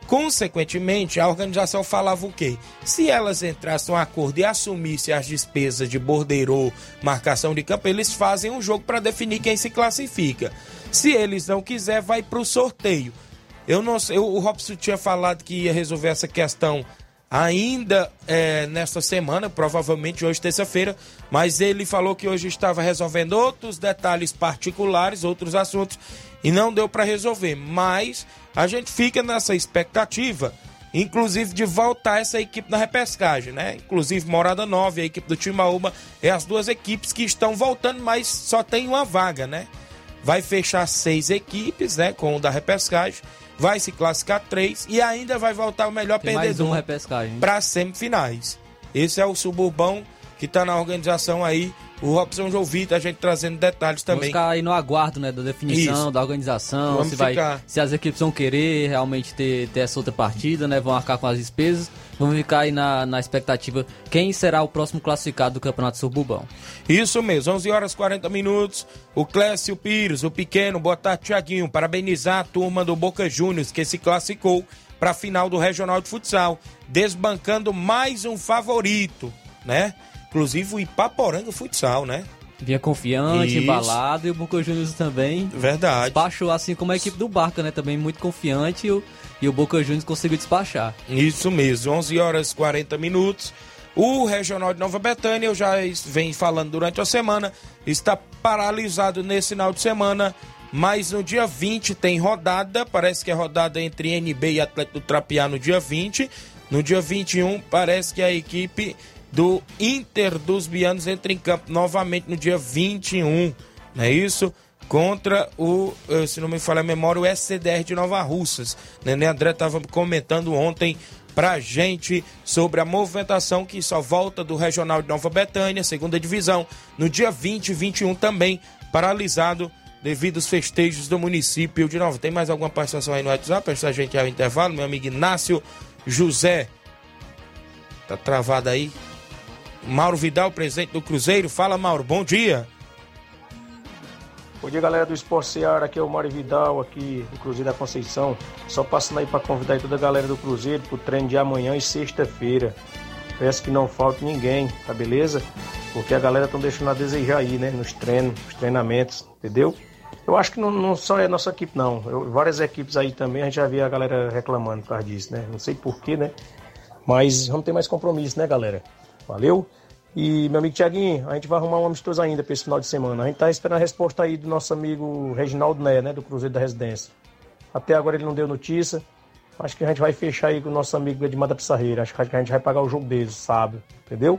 Consequentemente, a organização falava o quê? Se elas entrassem um acordo e assumissem as despesas de bordeiro, marcação de campo, eles fazem um jogo para definir quem se classifica. Se eles não quiser, vai para o sorteio. Eu não sei, o Robson tinha falado que ia resolver essa questão ainda é, nesta semana, provavelmente hoje, terça-feira, mas ele falou que hoje estava resolvendo outros detalhes particulares, outros assuntos, e não deu para resolver. Mas a gente fica nessa expectativa, inclusive de voltar essa equipe na repescagem, né? Inclusive Morada 9, a equipe do Timaúba, é as duas equipes que estão voltando, mas só tem uma vaga, né? Vai fechar seis equipes, né? Com o da repescagem vai se classificar três e ainda vai voltar o melhor Tem perdedor para as semifinais. Esse é o suburbão que está na organização aí. O Robson Jovita, a gente trazendo detalhes também. Vamos ficar aí no aguardo, né, da definição, Isso. da organização, Vamos se, vai, se as equipes vão querer realmente ter, ter essa outra partida, né, vão arcar com as despesas. Vamos ficar aí na, na expectativa quem será o próximo classificado do Campeonato Suburbão. Isso mesmo, 11 horas 40 minutos. O Clécio Pires, o pequeno, boa tarde, Tiaguinho. Parabenizar a turma do Boca Juniors que se classificou para a final do Regional de Futsal, desbancando mais um favorito, né? Inclusive o Ipaporanga Futsal, né? Vinha confiante, Isso. embalado, e o Boca Juniors também. Verdade. Despachou assim como a equipe do Barca, né? Também muito confiante e o, e o Boca Juniors conseguiu despachar. Isso mesmo, 11 horas 40 minutos. O Regional de Nova Betânia, eu já venho falando durante a semana, está paralisado nesse final de semana, mas no dia 20 tem rodada, parece que é rodada entre NB e Atlético do Trapiá no dia 20. No dia 21, parece que a equipe do Inter dos Bianos entra em campo novamente no dia 21, não é isso? Contra o, eh, se não me falha a memória, o SCDR de Nova Russas. Nenê André estava comentando ontem pra gente sobre a movimentação que só volta do Regional de Nova Betânia, segunda divisão, no dia 20 e 21 também, paralisado devido aos festejos do município de Nova. Tem mais alguma participação aí no WhatsApp antes da gente ir ao intervalo? Meu amigo Inácio José. Tá travado aí? Mauro Vidal, presidente do Cruzeiro. Fala, Mauro, bom dia. Bom dia, galera do Esporte Seara. Aqui é o Mário Vidal, aqui do Cruzeiro da Conceição. Só passando aí para convidar toda a galera do Cruzeiro pro treino de amanhã e sexta-feira. Peço que não falte ninguém, tá beleza? Porque a galera estão deixando a desejar aí, né? Nos treinos, nos treinamentos, entendeu? Eu acho que não, não só é a nossa equipe, não. Eu, várias equipes aí também, a gente já via a galera reclamando por causa disso, né? Não sei porquê, né? Mas vamos ter mais compromisso, né, galera? Valeu? E meu amigo Tiaguinho, a gente vai arrumar um amistoso ainda para esse final de semana. A gente tá esperando a resposta aí do nosso amigo Reginaldo Né, né, do Cruzeiro da Residência. Até agora ele não deu notícia. Acho que a gente vai fechar aí com o nosso amigo Edmar da Pissarreira. Acho que a gente vai pagar o jogo deles, sábado, entendeu?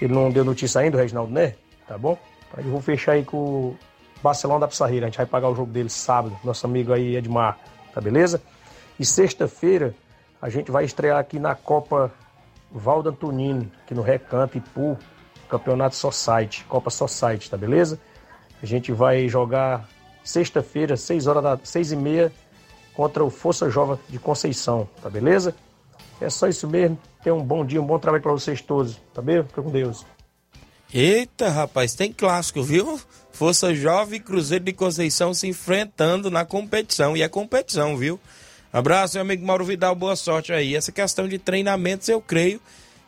Ele não deu notícia ainda, o Reginaldo Né, tá bom? Aí eu vou fechar aí com o Barcelona da Pissarreira. A gente vai pagar o jogo deles sábado, nosso amigo aí Edmar, tá beleza? E sexta-feira a gente vai estrear aqui na Copa Valdo Antonini, aqui no Recanto Ipu, Campeonato Society, Copa Society, tá beleza? A gente vai jogar sexta-feira, 6 horas da 6 e meia, contra o Força Jovem de Conceição, tá beleza? É só isso mesmo. Tenha um bom dia, um bom trabalho para vocês todos, tá bem? Fica com Deus. Eita, rapaz, tem clássico, viu? Força Jovem e Cruzeiro de Conceição se enfrentando na competição. E é competição, viu? Abraço, meu amigo Mauro Vidal, boa sorte aí. Essa questão de treinamentos, eu creio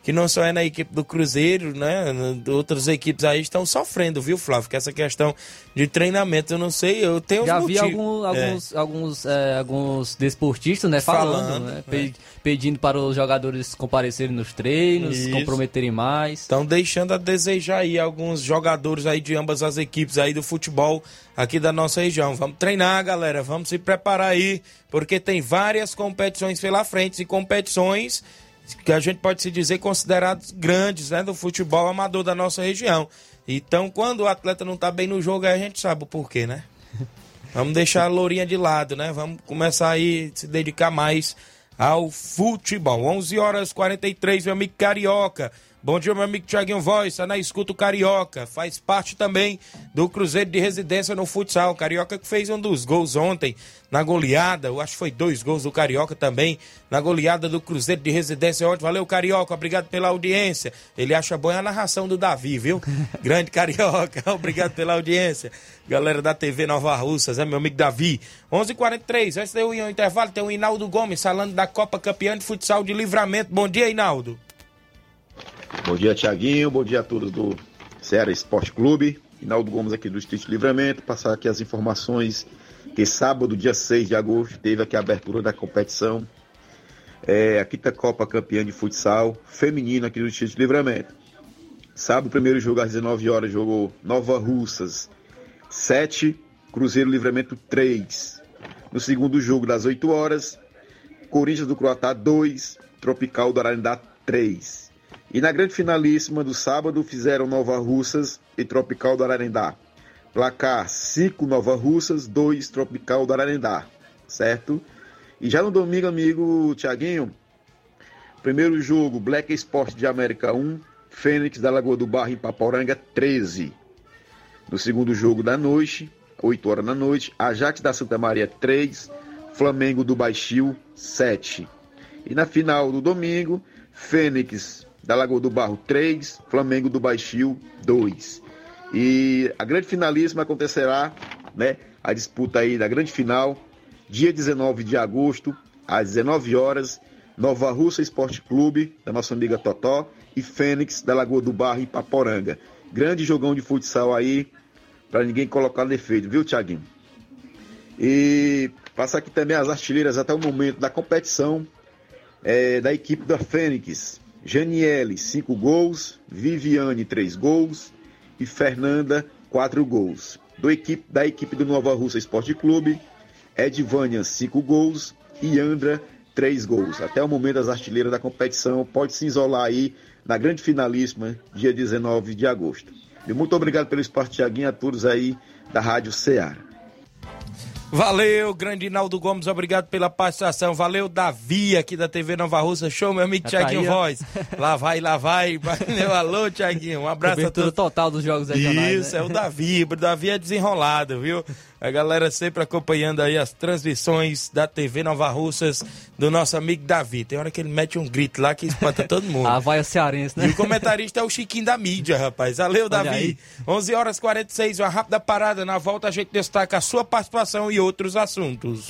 que não só é na equipe do Cruzeiro, né? Outras equipes aí estão sofrendo, viu, Flávio? Que essa questão de treinamento, eu não sei, eu tenho Já vi algum- É. alguns, alguns, é, alguns desportistas, né, falando, Falando, né, é. pe- pedindo para os jogadores comparecerem nos treinos, Isso. comprometerem mais. Estão deixando a desejar aí alguns jogadores aí de ambas as equipes aí do futebol aqui da nossa região. Vamos treinar, galera, vamos se preparar aí, porque tem várias competições pela frente e competições que a gente pode se dizer consideradas grandes, né, do futebol amador da nossa região. Então, quando o atleta não tá bem no jogo, aí a gente sabe o porquê, né? <laughs> Vamos deixar a lourinha de lado, né? Vamos começar aí a se dedicar mais ao futebol. 11 horas 43, meu amigo Carioca. Bom dia, meu amigo Thiaguinho Voz, tá na escuta o Carioca. Faz parte também do Cruzeiro de Residência no futsal. Carioca que fez um dos gols ontem na goleada. Eu acho que foi dois gols do Carioca também na goleada do Cruzeiro de Residência ontem. Valeu, Carioca. Obrigado pela audiência. Ele acha boa a narração do Davi, viu? <laughs> Grande Carioca. <laughs> Obrigado pela audiência. Galera da TV Nova Russas, é meu amigo Davi. 11:43. h 43 antes de eu ir ao intervalo, tem o Hinaldo Gomes falando da Copa Campeã de Futsal de Livramento. Bom dia, Hinaldo. Bom dia, Tiaguinho. Bom dia a todos do Ceará Esporte Clube. Hinaldo Gomes aqui do Distrito Livramento. Passar aqui as informações que sábado, dia 6 de agosto, teve aqui a abertura da competição. É, a quinta Copa Campeã de Futsal Feminino aqui do Distrito Livramento. Sábado, primeiro jogo às 19 horas, jogou Nova Russas 7, Cruzeiro Livramento 3. No segundo jogo, das 8 horas, Corinthians do Croatá 2, Tropical do Ararindá 3. E na grande finalíssima do sábado fizeram Nova Russas e Tropical do Ararendá. Placar 5 Nova Russas, 2 Tropical do Ararendá. Certo? E já no domingo, amigo Tiaguinho, primeiro jogo Black Sport de América 1, Fênix da Lagoa do Barro em Paporanga 13. No segundo jogo da noite, 8 horas da noite, Ajax da Santa Maria 3, Flamengo do Baixio 7. E na final do domingo, Fênix da Lagoa do Barro 3, Flamengo do Baixio 2. E a grande finalíssima acontecerá, né, a disputa aí da grande final, dia 19 de agosto, às 19 horas, Nova Russa Esporte Clube, da nossa amiga Totó, e Fênix da Lagoa do Barro em Paporanga. Grande jogão de futsal aí, para ninguém colocar defeito, viu, Thiaguinho? E passar aqui também as artilheiras até o momento da competição é, da equipe da Fênix. Janiele, 5 gols, Viviane, 3 gols e Fernanda, 4 gols. Equipe, da equipe do Nova Russa Esporte Clube, Edvânia, 5 gols e Andra, 3 gols. Até o momento as artilheiras da competição pode se isolar aí na grande finalíssima, dia 19 de agosto. E muito obrigado pelo esporte, Tiaguinho, a todos aí da Rádio Ceará. Valeu, grande Hinaldo Gomes, obrigado pela participação. Valeu, Davi, aqui da TV Nova Russa. Show, meu amigo tá Tiaguinho ó. Voz. Lá vai, lá vai. <laughs> Valeu, alô, Tiaguinho. Um abraço a Cobertura todos. total dos jogos regionais. Isso, né? é o Davi. O Davi é desenrolado, viu? A galera sempre acompanhando aí as transmissões da TV Nova Russas do nosso amigo Davi. Tem hora que ele mete um grito lá que espanta todo mundo. <laughs> A vaia cearense, E né? o comentarista é o Chiquinho da mídia, rapaz. Valeu, Davi. aí. 11 horas 46, uma rápida parada. Na volta a gente destaca a sua participação e outros assuntos.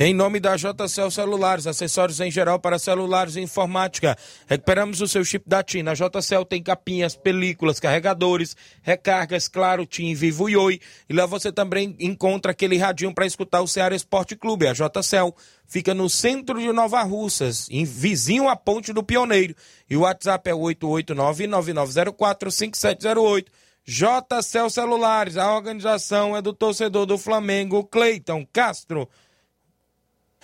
Em nome da JCL Celulares, acessórios em geral para celulares e informática. Recuperamos o seu chip da TIM. Na JCL tem capinhas, películas, carregadores, recargas, claro, TIM, Vivo e Oi. E lá você também encontra aquele radinho para escutar o Ceará Esporte Clube. A JCL fica no centro de Nova Russas, em vizinho à Ponte do Pioneiro. E o WhatsApp é 889-9904-5708. JCL Celulares, a organização é do torcedor do Flamengo, Cleiton Castro.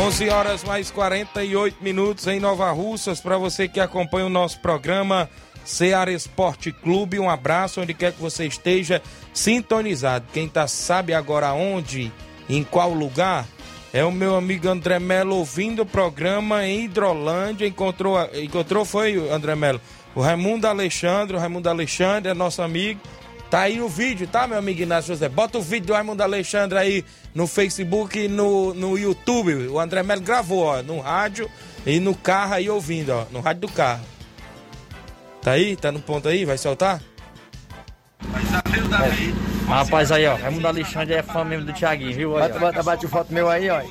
11 horas mais 48 minutos em Nova Russas. Para você que acompanha o nosso programa Ceará Esporte Clube, um abraço onde quer que você esteja sintonizado. Quem tá sabe agora onde, em qual lugar, é o meu amigo André Melo ouvindo o programa em Hidrolândia. Encontrou, encontrou foi, André Melo? O Raimundo Alexandre. O Raimundo Alexandre é nosso amigo. Tá aí o vídeo, tá, meu amigo Inácio José? Bota o vídeo do Raimundo Alexandre aí no Facebook e no, no YouTube. O André Melo gravou, ó, no rádio e no carro aí ouvindo, ó, no rádio do carro. Tá aí? Tá no ponto aí? Vai soltar? Rapaz, aí, ó. Raimundo Alexandre é fã mesmo do Thiaguinho, viu? Aí, Bota, bota, bate foto meu aí, ó.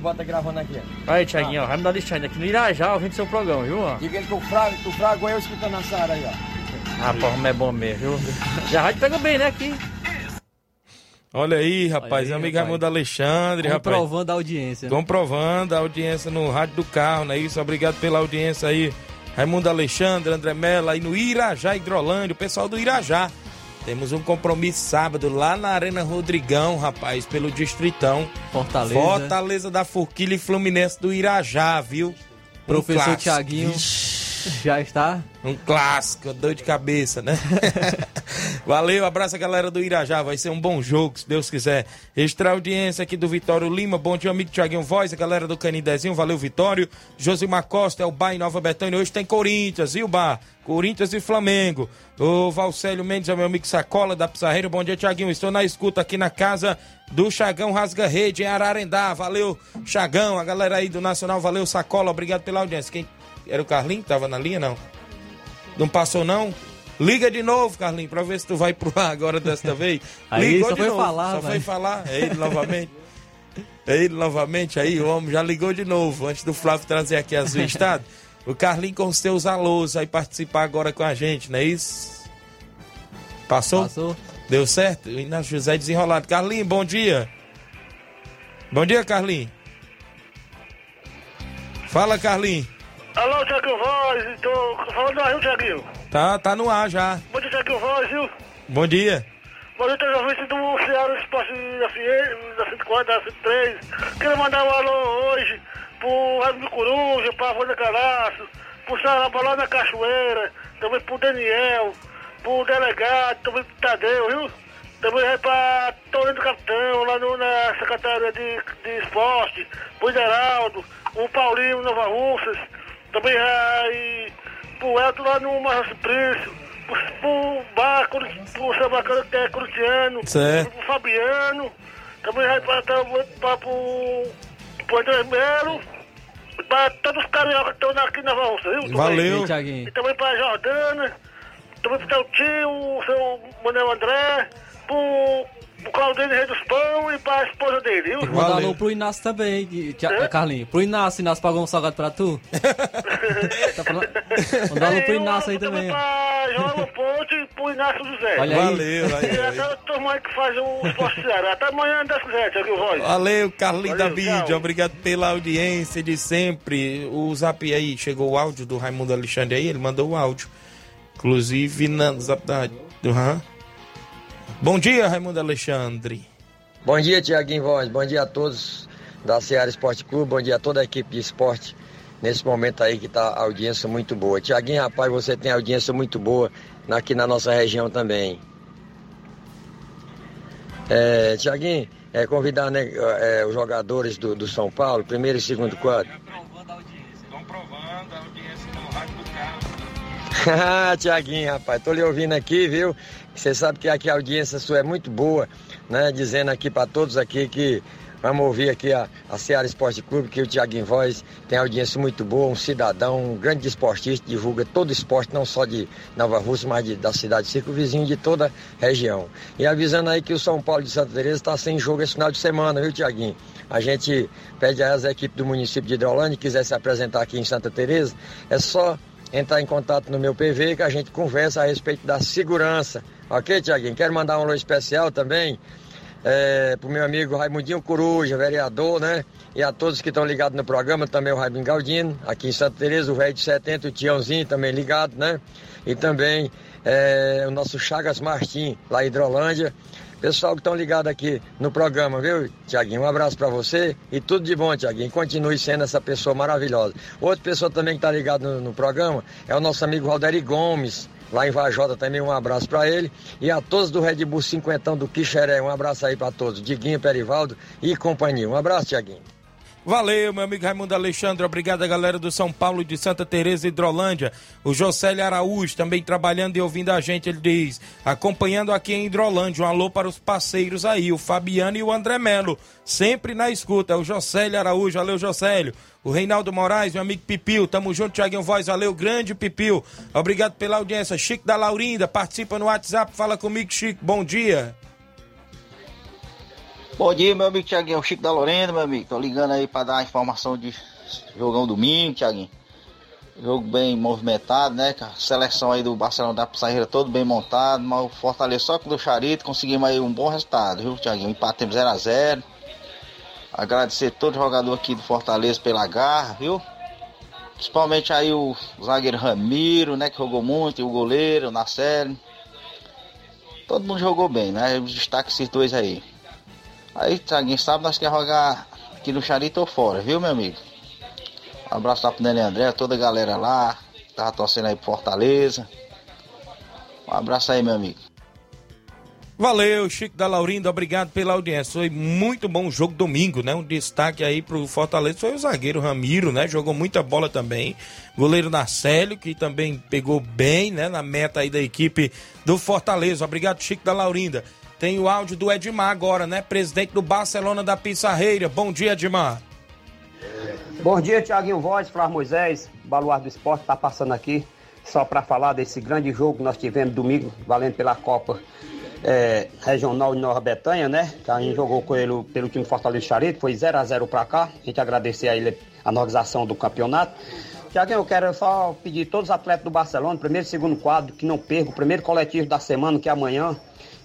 Bota gravando aqui, ó. Aí, Thiaguinho, ó. Raimundo Alexandre aqui no Irajá, ouvindo seu programa, viu? Ó. Diga ele que o Frago, que o Frago é eu escutando a Sara aí, ó. Rapaz, como é bom mesmo, viu? A rádio pega bem, né, aqui. Olha aí, rapaz, Olha aí, amigo. Raimundo Alexandre, rapaz. Comprovando a audiência. né? Comprovando a audiência no rádio do carro, não é isso? Obrigado pela audiência aí. Raimundo Alexandre, André Mello, aí no Irajá, Hidrolândia, o pessoal do Irajá. Temos um compromisso sábado lá na Arena Rodrigão, rapaz, pelo Distritão. Fortaleza. Fortaleza da Forquilha e Fluminense do Irajá, viu? Um Professor clássico. Tiaguinho já está. Um clássico, dor de cabeça, né? <laughs> Valeu, abraço a galera do Irajá, vai ser um bom jogo, se Deus quiser. Extra audiência aqui do Vitório Lima, bom dia, amigo Tiaguinho Voz, a galera do Canidezinho, valeu, Vitório. Josimar Costa, é o Bar em Nova Betânia, hoje tem Corinthians, viu, Bar? Corinthians e Flamengo. O Valcélio Mendes é meu amigo Sacola da Pizarreira, bom dia, Tiaguinho, estou na escuta aqui na casa do Chagão Rasga Rede, em Ararendá, valeu, Chagão, a galera aí do Nacional, valeu, Sacola, obrigado pela audiência. Quem era o Carlinho que tava na linha, não? Não passou, não? Liga de novo, Carlinho, pra ver se tu vai pro ar agora desta vez. <laughs> Aí Ligou só de foi novo, falar, Só vai. foi falar. É ele novamente. É ele novamente aí, o homem já ligou de novo, antes do Flávio trazer aqui as do estado. O Carlinho com os seus alôs aí participar agora com a gente, não é isso? Passou? Passou. Deu certo? O Inácio José desenrolado. Carlinho, bom dia. Bom dia, Carlinho. Fala, Carlinho. Alô, Tiaguinho Voz, tô falando aí, Tiaguinho. Tá, tá no ar já. Bom dia, Tiaguinho Voz, viu? Bom dia. Bom dia, os ouvintes do Ceará Esporte da FM, da 104, da 103. Quero mandar um alô hoje pro Raimundo Coruja, pra Avô da Calaço, pro Sarapa lá na Cachoeira, também pro Daniel, pro delegado, também pro Tadeu, viu? Também vai pra Torre do Capitão, lá no, na Secretaria de, de Esporte, pro Geraldo, o Paulinho Nova Russas, também vai pro Elton lá no Marcos Príncipe, pro, Bar, pro São Bacana que é Cruciano, Certo. pro Fabiano, também vai pra, pra, pra, pro, pro André Melo, pra todos os cariocas que estão aqui na Russa, viu? Valeu. Tiaguinho. E também pra Jordana, também pro teu tio, o seu Manuel André, pro, pro Claudinho Rei dos Pão e pra esposa dele, viu? Tem que mandar Valeu. alô pro Inácio também, que- Tia- Carlinho. Pro Inácio, Inácio pagou um salgado pra tu? <laughs> tá falando... Mandar alô pro E Inácio aí também. pra João Ponte e pro Inácio José. Olha aí. Valeu, E valeu. até o turma aí que faz o esporte Ceará. Até amanhã, Deus quiser, Tiago Voz. Valeu, Carlinhos Valeu, da Vídeo. tchau. Obrigado pela audiência de sempre. O zap aí, chegou o áudio do Raimundo Alexandre aí, ele mandou o áudio. Inclusive na zap da. do Ram. Bom dia, Raimundo Alexandre. Bom dia, Tiaguinho Voz. Bom dia a todos da Seara Esporte Clube. Bom dia a toda a equipe de esporte nesse momento aí que tá a audiência muito boa. Tiaguinho, rapaz, você tem audiência muito boa aqui na nossa região também. É, Tiaguinho, é, convidar né, é, os jogadores do, do São Paulo, primeiro e segundo quadro. Ah, <laughs> Tiaguinho, rapaz, tô lhe ouvindo aqui, viu? Você sabe que aqui a audiência sua é muito boa, né? Dizendo aqui para todos aqui que vamos ouvir aqui a, a Seara Esporte Clube, que o Tiaguinho Voz tem audiência muito boa, um cidadão, um grande esportista, divulga todo esporte, não só de Nova Rússia, mas de, da cidade de Circo Vizinho, de toda a região. E avisando aí que o São Paulo de Santa Teresa está sem jogo esse final de semana, viu, Tiaguinho? A gente pede a essa equipe do município de Hidrolândia, que quiser se apresentar aqui em Santa Teresa, é só entrar em contato no meu PV que a gente conversa a respeito da segurança. Ok, Tiaguinho? Quero mandar um alô especial também é, pro meu amigo Raimundinho Coruja, vereador, né? E a todos que estão ligados no programa, também o Raimundo Galdino, aqui em Santa Teresa, o velho de 70, o Tiãozinho também ligado, né? E também é, o nosso Chagas Martim, lá em Hidrolândia. Pessoal que estão ligados aqui no programa, viu, Tiaguinho? Um abraço para você e tudo de bom, Tiaguinho. Continue sendo essa pessoa maravilhosa. Outra pessoa também que está ligada no, no, programa é o nosso amigo Valderi Gomes, lá em Vajota também. Um abraço para ele. E a todos do Red Bull Cinquentão do Quixeré, um abraço aí para todos. Diguinho, Perivaldo e companhia. Um abraço, Tiaguinho. Valeu, meu amigo Raimundo Alexandre. Obrigado galera do São Paulo de Santa Teresa e Hidrolândia. O Josélio Araújo também trabalhando e ouvindo a gente. Ele diz: acompanhando aqui em Hidrolândia. Um alô para os parceiros aí, o Fabiano e o André Melo. Sempre na escuta. O Josélio Araújo. Valeu, Josélio. O Reinaldo Moraes, meu amigo Pipil. Tamo junto, Tiaguinho Voz. Valeu, grande Pipil. Obrigado pela audiência. Chico da Laurinda. Participa no WhatsApp. Fala comigo, Chico. Bom dia. Bom dia, meu amigo Tiaguinho, o Chico da Lorena, meu amigo. Tô ligando aí para dar a informação de jogão domingo, Tiaguinho. Jogo bem movimentado, né, cara? Seleção aí do Barcelona da Pissarreira todo bem montado, mas o Fortaleza só com o Charito conseguimos aí um bom resultado, viu, Tiaguinho? Empatemos 0x0. Agradecer todo jogador aqui do Fortaleza pela garra, viu? Principalmente aí o zagueiro Ramiro, né, que jogou muito, e o goleiro, o Nacelli. Todo mundo jogou bem, né? Destaque esses dois aí. Aí, Thiaguinho, sabe, nós queremos jogar aqui no Charito ou fora, viu, meu amigo? Um abraço lá pro Nelly André, toda a galera lá, tava torcendo aí pro Fortaleza. Um abraço aí, meu amigo. Valeu, Chico da Laurinda, obrigado pela audiência. Foi muito bom o jogo domingo, né? Um destaque aí pro Fortaleza foi o zagueiro Ramiro, né? Jogou muita bola também. Goleiro Narcélio, que também pegou bem, né? Na meta aí da equipe do Fortaleza. Obrigado, Chico da Laurinda. Tem o áudio do Edmar agora, né? Presidente do Barcelona da Pissarreira. Bom dia, Edmar. Bom dia, Tiaguinho Voz, Flávio Moisés, Baluar do Esporte, tá passando aqui só para falar desse grande jogo que nós tivemos domingo, valendo pela Copa é, Regional de Nova Betânia, né? Que a gente jogou com ele pelo time Fortaleza Charito, foi 0 a 0 para cá. A gente agradecer a ele a organização do campeonato. Tiaguinho, eu quero só pedir a todos os atletas do Barcelona, primeiro e segundo quadro, que não percam o primeiro coletivo da semana, que é amanhã,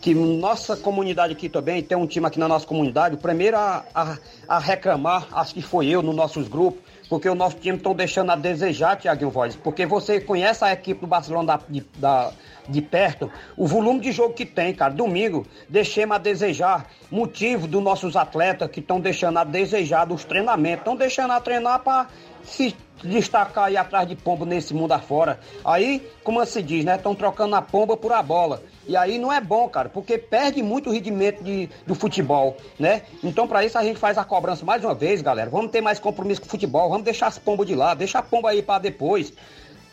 que nossa comunidade aqui também, tem um time aqui na nossa comunidade, o primeiro a, a, a reclamar, acho que foi eu, nos nossos grupos, porque o nosso time estão deixando a desejar, Tiaguinho Voz, porque você conhece a equipe do Barcelona da, de, da, de perto, o volume de jogo que tem, cara, domingo, deixemos a desejar, motivo dos nossos atletas que estão deixando a desejar dos treinamentos, estão deixando a treinar para se destacar aí atrás de pombo nesse mundo afora. Aí, como se diz, né? Estão trocando a pomba por a bola. E aí não é bom, cara, porque perde muito o rendimento de, do futebol, né? Então, para isso, a gente faz a cobrança mais uma vez, galera. Vamos ter mais compromisso com o futebol, vamos deixar as pombas de lado, deixa a pomba aí para depois.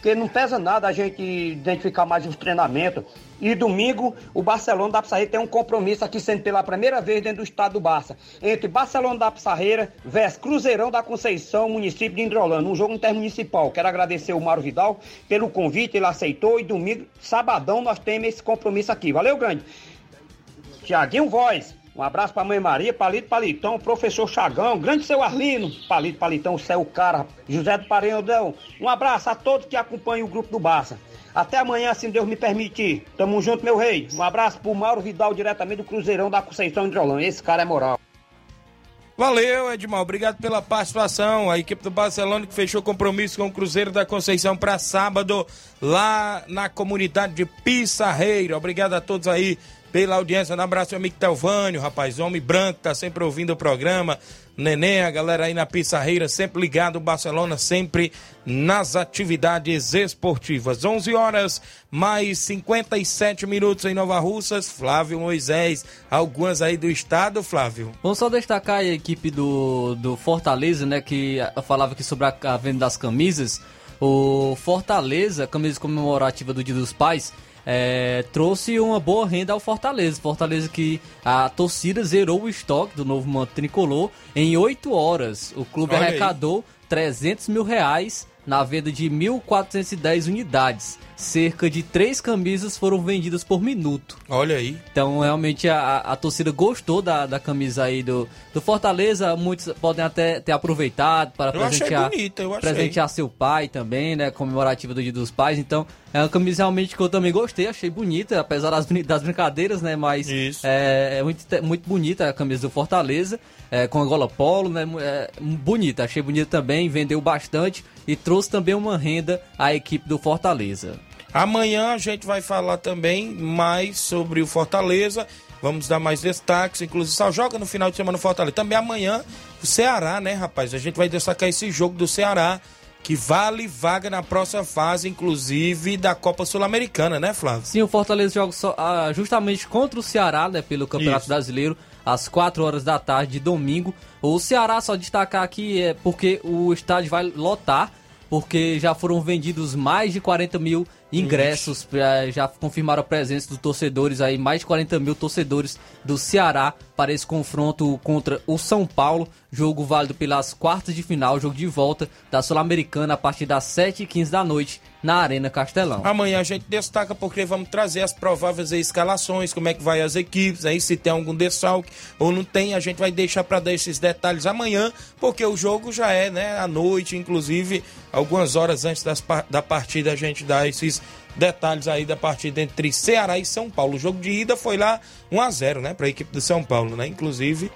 Porque não pesa nada a gente identificar mais os treinamentos. E domingo, o Barcelona da Pissarreira tem um compromisso aqui sendo pela primeira vez dentro do estado do Barça. Entre Barcelona da Pissarreira versus Cruzeirão da Conceição, município de Indrolândia. Um jogo intermunicipal. Quero agradecer o Mário Vidal pelo convite, ele aceitou. E domingo, sabadão, nós temos esse compromisso aqui. Valeu, grande. Tiaguinho Voz. Um abraço pra mãe Maria, Palito Palitão, professor Chagão, grande seu Arlino, Palito Palitão, céu cara, José do Paredão. Um abraço a todos que acompanham o grupo do Barça. Até amanhã, se Deus me permitir. Tamo junto, meu rei. Um abraço pro Mauro Vidal, diretamente do Cruzeirão da Conceição de Rolão. Esse cara é moral. Valeu, Edmar. Obrigado pela participação. A equipe do Barcelona que fechou compromisso com o Cruzeiro da Conceição para sábado, lá na comunidade de Pissarreira. Obrigado a todos aí pela audiência. Um abraço, meu amigo Telvânio, rapaz, homem branco, tá sempre ouvindo o programa. Neném, a galera aí na Pissarreira, sempre ligado, Barcelona sempre nas atividades esportivas. 11 horas, mais 57 minutos em Nova Russas. Flávio Moisés, algumas aí do estado, Flávio. Vamos só destacar a equipe do, do Fortaleza, né, que falava aqui sobre a, a venda das camisas. O Fortaleza, camisa comemorativa do Dia dos Pais, é, trouxe uma boa renda ao Fortaleza. Fortaleza que a torcida zerou o estoque do novo manto tricolor em 8 horas. O clube Olha aí. arrecadou 300 mil reais na venda de 1.410 unidades. Cerca de três camisas foram vendidas por minuto. Olha aí. Então, realmente, a, a torcida gostou da, da camisa aí do, do Fortaleza. Muitos podem até ter aproveitado para Eu presentear, bonita, presentear seu pai também, né? Comemorativa do Dia dos Pais. Então, é uma camisa realmente que eu também gostei, achei bonita, apesar das, das brincadeiras, né? Mas é, é muito, muito bonita a camisa do Fortaleza, é, com a gola polo, né? É, bonita, achei bonita também, vendeu bastante e trouxe também uma renda à equipe do Fortaleza. Amanhã a gente vai falar também mais sobre o Fortaleza. Vamos dar mais destaques. Inclusive, só joga no final de semana o Fortaleza. Também amanhã o Ceará, né, rapaz? A gente vai destacar esse jogo do Ceará, que vale vaga na próxima fase, inclusive da Copa Sul-Americana, né, Flávio? Sim, o Fortaleza joga só, ah, justamente contra o Ceará, né, pelo Campeonato Isso. Brasileiro, às 4 horas da tarde de domingo. O Ceará, só destacar aqui, é porque o estádio vai lotar, porque já foram vendidos mais de 40 mil ingressos, eh, já confirmaram a presença dos torcedores aí, mais de 40 mil torcedores do Ceará para esse confronto contra o São Paulo, jogo válido pelas quartas de final, jogo de volta da Sul-Americana a partir das 7h15 da noite na Arena Castelão. Amanhã a gente destaca porque vamos trazer as prováveis escalações, como é que vai as equipes, aí se tem algum desfalque ou não tem, a gente vai deixar para dar esses detalhes amanhã, porque o jogo já é, né, à noite, inclusive algumas horas antes das da partida a gente dá esses detalhes aí da partida entre Ceará e São Paulo. O jogo de ida foi lá 1 a 0, né, para a equipe do São Paulo, né? Inclusive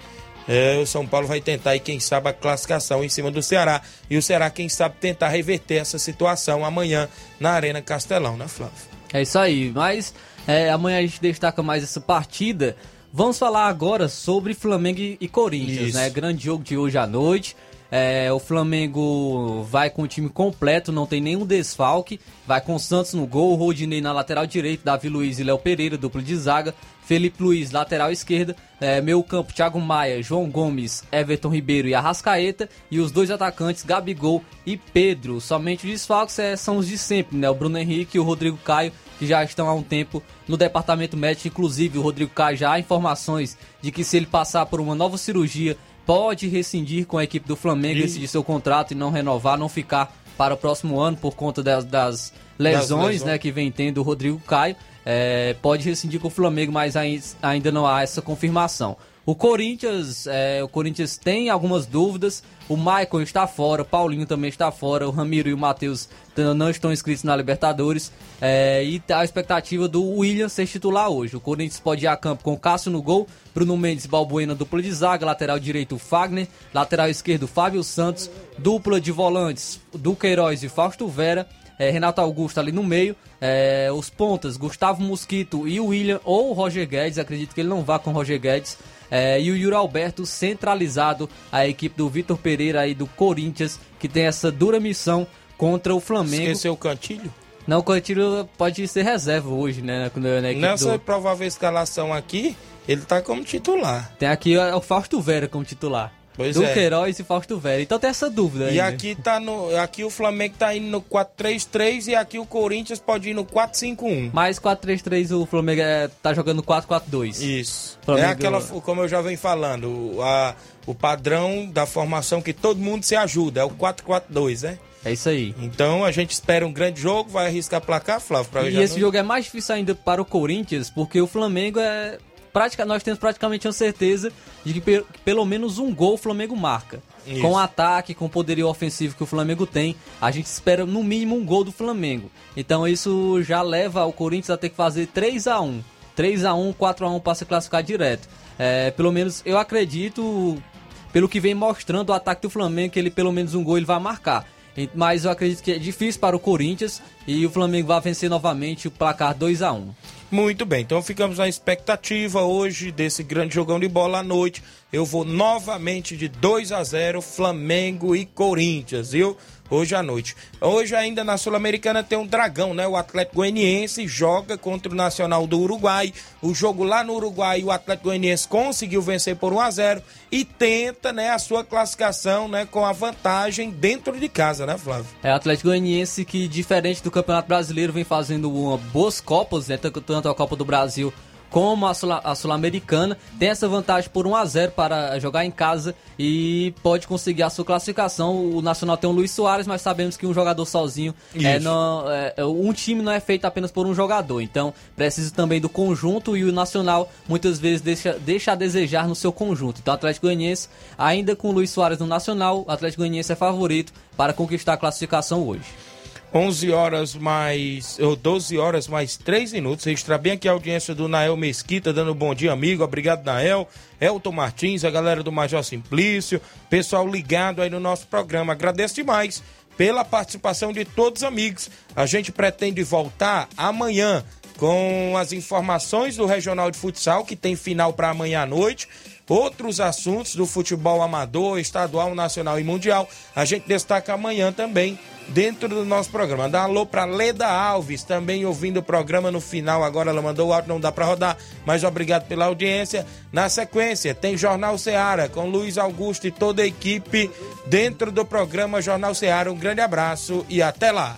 é, o São Paulo vai tentar aí, quem sabe, a classificação em cima do Ceará. E o Ceará, quem sabe, tentar reverter essa situação amanhã na Arena Castelão, né, Flávio? É isso aí, mas é, amanhã a gente destaca mais essa partida. Vamos falar agora sobre Flamengo e e Corinthians, Isso. né? Grande jogo de hoje à noite. É, o Flamengo vai com o time completo, não tem nenhum desfalque. Vai com o Santos no gol, Rodinei na lateral direita, Davi Luiz e Léo Pereira, duplo de zaga. Felipe Luiz, lateral esquerda. É, campo, Thiago Maia, João Gomes, Everton Ribeiro e Arrascaeta. E os dois atacantes, Gabigol e Pedro. Somente os desfalques é, são os de sempre, né? O Bruno Henrique e o Rodrigo Caio, que já estão há um tempo no departamento médico. Inclusive, o Rodrigo Caio já há informações de que se ele passar por uma nova cirurgia, pode rescindir com a equipe do Flamengo, E- rescindir seu contrato e não renovar, não ficar para o próximo ano por conta das, das lesões, lesões. né, que vem tendo o Rodrigo Caio. É, pode rescindir com o Flamengo, mas ai- ainda não há essa confirmação. O Corinthians, é, o Corinthians tem algumas dúvidas. O Maicon está fora, o Paulinho também está fora, o Ramiro e o Matheus não estão inscritos na Libertadores. É, e tá a expectativa do William ser titular hoje. O Corinthians pode ir a campo com Cássio no gol, Bruno Mendes Balbuena, dupla de zaga, lateral direito Fagner, lateral esquerdo Fábio Santos, dupla de volantes Duqueiroz e Fausto Vera. É, Renato Augusto ali no meio, é, os pontas Gustavo Mosquito e o William ou o Roger Guedes, acredito que ele não vá com o Roger Guedes, é, e o Yuri Alberto centralizado, a equipe do Vitor Pereira aí do Corinthians, que tem essa dura missão contra o Flamengo. Esqueceu o Cantilho? Não, o Cantilho pode ser reserva hoje, né, na, na Nessa do... provável escalação aqui, ele tá como titular. Tem aqui o Fausto Vera como titular. Pois do é. Queiroz e Fausto Vera. Então tem essa dúvida aí. E né? aqui tá no. Aqui o Flamengo tá indo no 4-3-3 e aqui o Corinthians pode ir no 4-5-1. Mais 4-3-3 o Flamengo é, tá jogando 4-4-2. Isso. Flamengo- É aquela, como eu já venho falando, o, a- o padrão da formação que todo mundo se ajuda, é o 4-4-2, né? É isso aí. Então a gente espera um grande jogo, vai arriscar placar, Flávio, pra E esse não- jogo é mais difícil ainda para o Corinthians, porque o Flamengo é. Prática, nós temos praticamente uma certeza de que, pe- que pelo menos um gol o Flamengo marca. Isso. Com o ataque, com o poderio ofensivo que o Flamengo tem, a gente espera no mínimo um gol do Flamengo. Então isso já leva o Corinthians a ter que fazer 3 a 1 3 a 1 4 a 1 para se classificar direto. É, pelo menos eu acredito, pelo que vem mostrando o ataque do Flamengo, que ele pelo menos um gol ele vai marcar. Mas eu acredito que é difícil para o Corinthians e o Flamengo vai vencer novamente o placar 2 a 1 Muito bem, então ficamos na expectativa hoje desse grande jogão de bola à noite. Eu vou novamente de 2 a 0 Flamengo e Corinthians, viu? Hoje à noite. Hoje ainda na Sul-Americana tem um dragão, né? O Atlético Goianiense joga contra o Nacional do Uruguai. O jogo lá no Uruguai, o Atlético Goianiense conseguiu vencer por 1 a 0 e tenta, né, a sua classificação, né, com a vantagem dentro de casa, né, Flávio? É o Atlético Goianiense que diferente do Campeonato Brasileiro vem fazendo uma boas copas, né, tanto a Copa do Brasil como a Sul-Americana, tem essa vantagem por 1 a 0 para jogar em casa e pode conseguir a sua classificação. O Nacional tem o Luiz Soares, mas sabemos que um jogador sozinho é, não, é, um time não é feito apenas por um jogador. Então precisa também do conjunto e o Nacional muitas vezes deixa, deixa a desejar no seu conjunto. Então o Atlético Goianiense, ainda com o Luiz Soares no Nacional, o Atlético Goianiense é favorito para conquistar a classificação hoje. 11 horas mais. ou 12 horas mais 3 minutos. Registrar bem aqui a audiência do Nael Mesquita, dando um bom dia, amigo. Obrigado, Nael. Elton Martins, a galera do Major Simplício, pessoal ligado aí no nosso programa. Agradeço demais pela participação de todos os amigos. A gente pretende voltar amanhã com as informações do Regional de Futsal, que tem final para amanhã à noite outros assuntos do futebol amador, estadual, nacional e mundial. A gente destaca amanhã também dentro do nosso programa. Dá alô para Leda Alves, também ouvindo o programa no final. Agora ela mandou o áudio, não dá para rodar, mas obrigado pela audiência. Na sequência, tem Jornal Seara com Luiz Augusto e toda a equipe dentro do programa Jornal Seara. Um grande abraço e até lá.